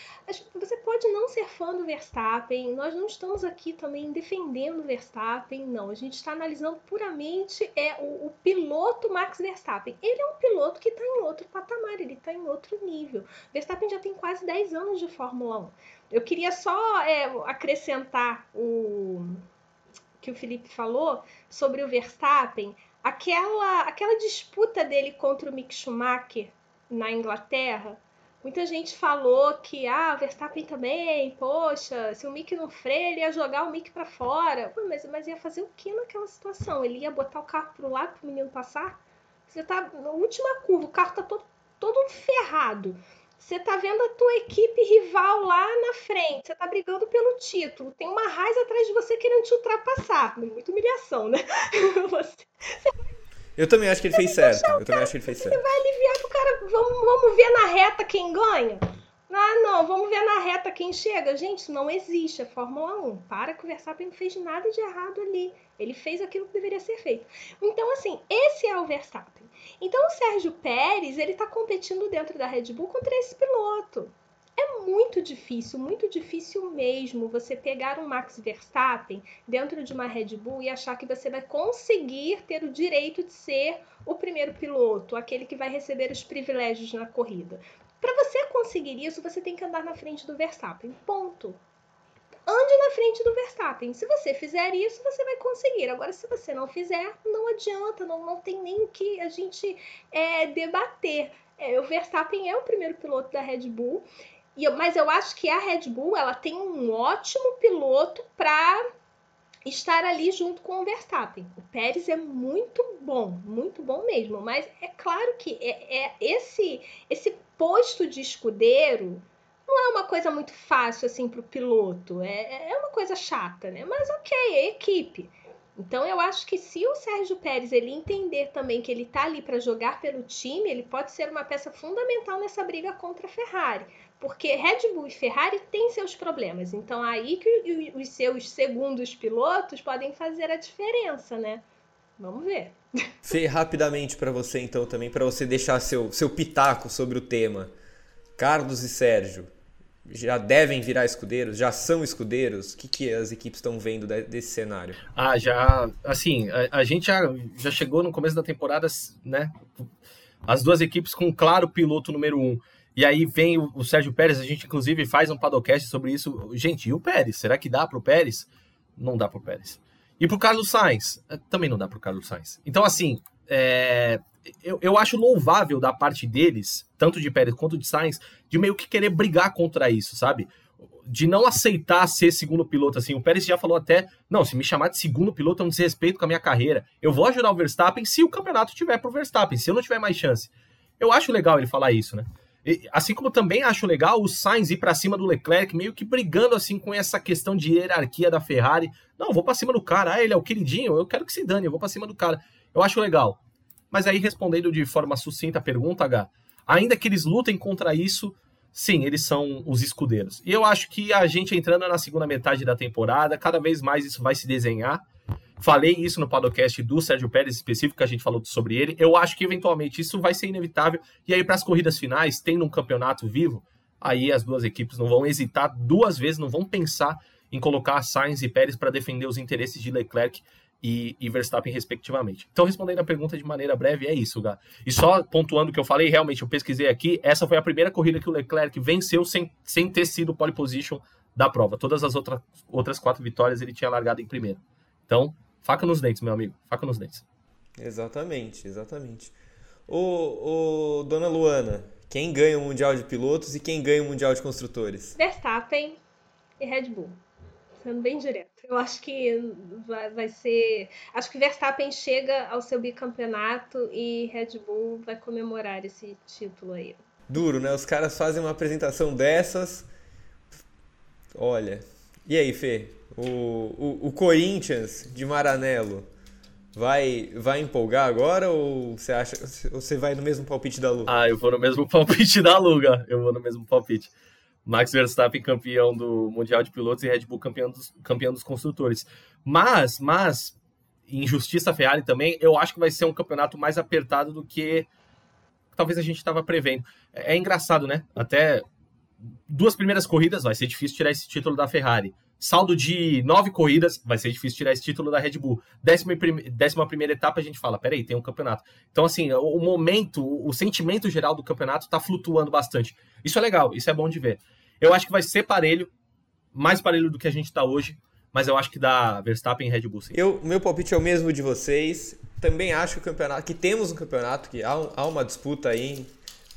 você pode não ser fã do Verstappen. Nós não estamos aqui também defendendo o Verstappen, não. A gente está analisando puramente é o, o, piloto Max Verstappen. Ele é um piloto que está em outro patamar, ele está em outro nível. Verstappen já tem quase 10 anos de Fórmula 1. Eu queria só é, acrescentar o que o Felipe falou sobre o Verstappen, aquela, aquela disputa dele contra o Mick Schumacher na Inglaterra Muita gente falou que, ah, o Verstappen também, poxa, se o Mick não freia, ele ia jogar o Mick para fora. Pô, mas, mas ia fazer o que naquela situação? Ele ia botar o carro pro lado pro menino passar? Você tá na última curva, o carro tá todo, todo ferrado. Você tá vendo a tua equipe rival lá na frente, você tá brigando pelo título, tem uma raiz atrás de você querendo te ultrapassar. Muita humilhação, né? <laughs> você, eu também acho que ele fez certo. Eu também acho que ele fez certo. Você vai aliviar pro cara. Vamos, vamos ver na reta quem ganha? Ah, não, vamos ver na reta quem chega. Gente, isso não existe, é Fórmula 1. Para que o Verstappen não fez nada de errado ali. Ele fez aquilo que deveria ser feito. Então, assim, esse é o Verstappen. Então, o Sérgio Pérez, ele tá competindo dentro da Red Bull contra esse piloto. É muito difícil, muito difícil mesmo você pegar um Max Verstappen dentro de uma Red Bull e achar que você vai conseguir ter o direito de ser o primeiro piloto, aquele que vai receber os privilégios na corrida. Para você conseguir isso, você tem que andar na frente do Verstappen. Ponto. Ande na frente do Verstappen. Se você fizer isso, você vai conseguir. Agora, se você não fizer, não adianta, não, não tem nem o que a gente é, debater. É, o Verstappen é o primeiro piloto da Red Bull mas eu acho que a Red Bull ela tem um ótimo piloto para estar ali junto com o Verstappen. O Pérez é muito bom, muito bom mesmo. Mas é claro que é, é esse esse posto de escudeiro não é uma coisa muito fácil assim para o piloto. É, é uma coisa chata, né? Mas ok, é equipe. Então eu acho que se o Sérgio Pérez ele entender também que ele está ali para jogar pelo time, ele pode ser uma peça fundamental nessa briga contra a Ferrari. Porque Red Bull e Ferrari têm seus problemas. Então aí que os seus segundos pilotos podem fazer a diferença, né? Vamos ver. <laughs> Fê, rapidamente para você então também, para você deixar seu, seu pitaco sobre o tema. Carlos e Sérgio, já devem virar escudeiros? Já são escudeiros? O que, que as equipes estão vendo desse cenário? Ah, já. Assim, a, a, gente já, já chegou no começo da temporada, né? As duas equipes com um claro piloto número um. E aí vem o, o Sérgio Pérez, a gente inclusive faz um padocast sobre isso. Gente, e o Pérez? Será que dá para o Pérez? Não dá para o Pérez. E para o Carlos Sainz? Eh, também não dá para o Carlos Sainz. Então, assim, é, eu, eu acho louvável da parte deles, tanto de Pérez quanto de Sainz, de meio que querer brigar contra isso, sabe? de não aceitar ser segundo piloto. Assim, o Pérez já falou até: não, se me chamar de segundo piloto, eu não desrespeito com a minha carreira. Eu vou ajudar o Verstappen se o campeonato tiver pro Verstappen, se eu não tiver mais chance. Eu acho legal ele falar isso, né? Assim como também acho legal o Sainz ir para cima do Leclerc, meio que brigando assim com essa questão de hierarquia da Ferrari. Não, vou para cima do cara, ah, ele é o queridinho, eu quero que se dane, eu vou para cima do cara. Eu acho legal. Mas aí, respondendo de forma sucinta a pergunta, H, ainda que eles lutem contra isso, sim, eles são os escudeiros. E eu acho que a gente entrando na segunda metade da temporada, cada vez mais isso vai se desenhar. Falei isso no podcast do Sérgio Pérez específico, que a gente falou sobre ele. Eu acho que eventualmente isso vai ser inevitável. E aí, para as corridas finais, tendo um campeonato vivo, aí as duas equipes não vão hesitar duas vezes, não vão pensar em colocar Sainz e Pérez para defender os interesses de Leclerc e, e, Verstappen, respectivamente. Então, respondendo a pergunta de maneira breve, é isso, Gá. E só pontuando o que eu falei, realmente, eu pesquisei aqui, essa foi a primeira corrida que o Leclerc venceu sem, sem ter sido pole position da prova. Todas as outra, outras quatro vitórias ele tinha largado em primeiro. Então, Faca nos dentes, meu amigo. Faca nos dentes. Exatamente, exatamente. Ô, ô, dona Luana, quem ganha o Mundial de Pilotos e quem ganha o Mundial de Construtores? Verstappen e Red Bull. Sendo bem direto. Eu acho que vai, vai ser. Acho que Verstappen chega ao seu bicampeonato e Red Bull vai comemorar esse título aí. Duro, né? Os caras fazem uma apresentação dessas. Olha. E aí, Fê? O, o, o Corinthians de Maranello vai, vai empolgar agora ou você acha você vai no mesmo palpite da Lu? Ah, eu vou no mesmo <laughs> palpite da Luga. Eu vou no mesmo palpite. Max Verstappen campeão do Mundial de Pilotos e Red Bull campeão dos, campeão dos construtores. Mas, mas, injustiça Ferrari também, eu acho que vai ser um campeonato mais apertado do que talvez a gente estava prevendo. É, é engraçado, né? Até duas primeiras corridas vai ser difícil tirar esse título da Ferrari. Saldo de nove corridas, vai ser difícil tirar esse título da Red Bull. Décima, décima primeira etapa, a gente fala, peraí, tem um campeonato. Então, assim, o momento, o sentimento geral do campeonato está flutuando bastante. Isso é legal, isso é bom de ver. Eu acho que vai ser parelho, mais parelho do que a gente está hoje, mas eu acho que dá Verstappen e Red Bull sim. Eu, meu palpite é o mesmo de vocês. Também acho que o campeonato, que temos um campeonato, que há, há uma disputa aí,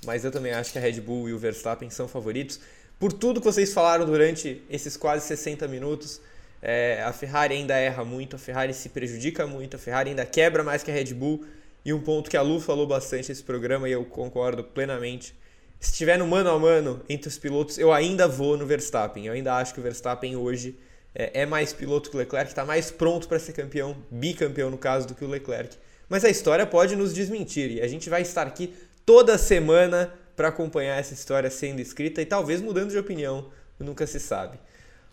mas eu também acho que a Red Bull e o Verstappen são favoritos por tudo que vocês falaram durante esses quase 60 minutos. É, a Ferrari ainda erra muito, a Ferrari se prejudica muito, a Ferrari ainda quebra mais que a Red Bull. E um ponto que a Lu falou bastante nesse programa e eu concordo plenamente. Se estiver no mano a mano entre os pilotos, eu ainda vou no Verstappen. Eu ainda acho que o Verstappen hoje é, é mais piloto que o Leclerc, está mais pronto para ser campeão, bicampeão no caso, do que o Leclerc. Mas a história pode nos desmentir e a gente vai estar aqui toda semana para acompanhar essa história sendo escrita e talvez mudando de opinião, nunca se sabe.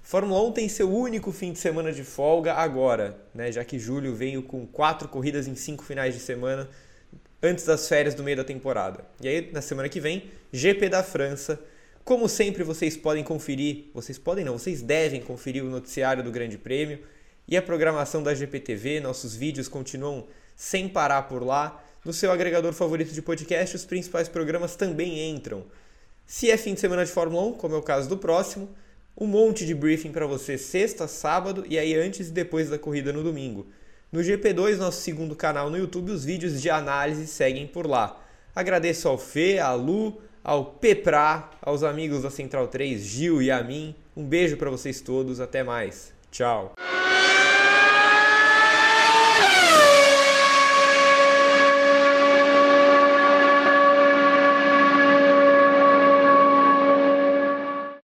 Fórmula 1 tem seu único fim de semana de folga agora, né, já que julho veio com quatro corridas em cinco finais de semana antes das férias do meio da temporada. E aí, na semana que vem, GP da França. Como sempre, vocês podem conferir, vocês podem não, vocês devem conferir o noticiário do Grande Prêmio e a programação da GPTV. Nossos vídeos continuam sem parar por lá. No seu agregador favorito de podcast, os principais programas também entram. Se é fim de semana de Fórmula 1, como é o caso do próximo, um monte de briefing para você sexta, sábado e aí antes e depois da corrida no domingo. No GP2, nosso segundo canal no YouTube, os vídeos de análise seguem por lá. Agradeço ao Fê, à Lu, ao Pepra, aos amigos da Central 3, Gil e a mim. Um beijo para vocês todos, até mais. Tchau.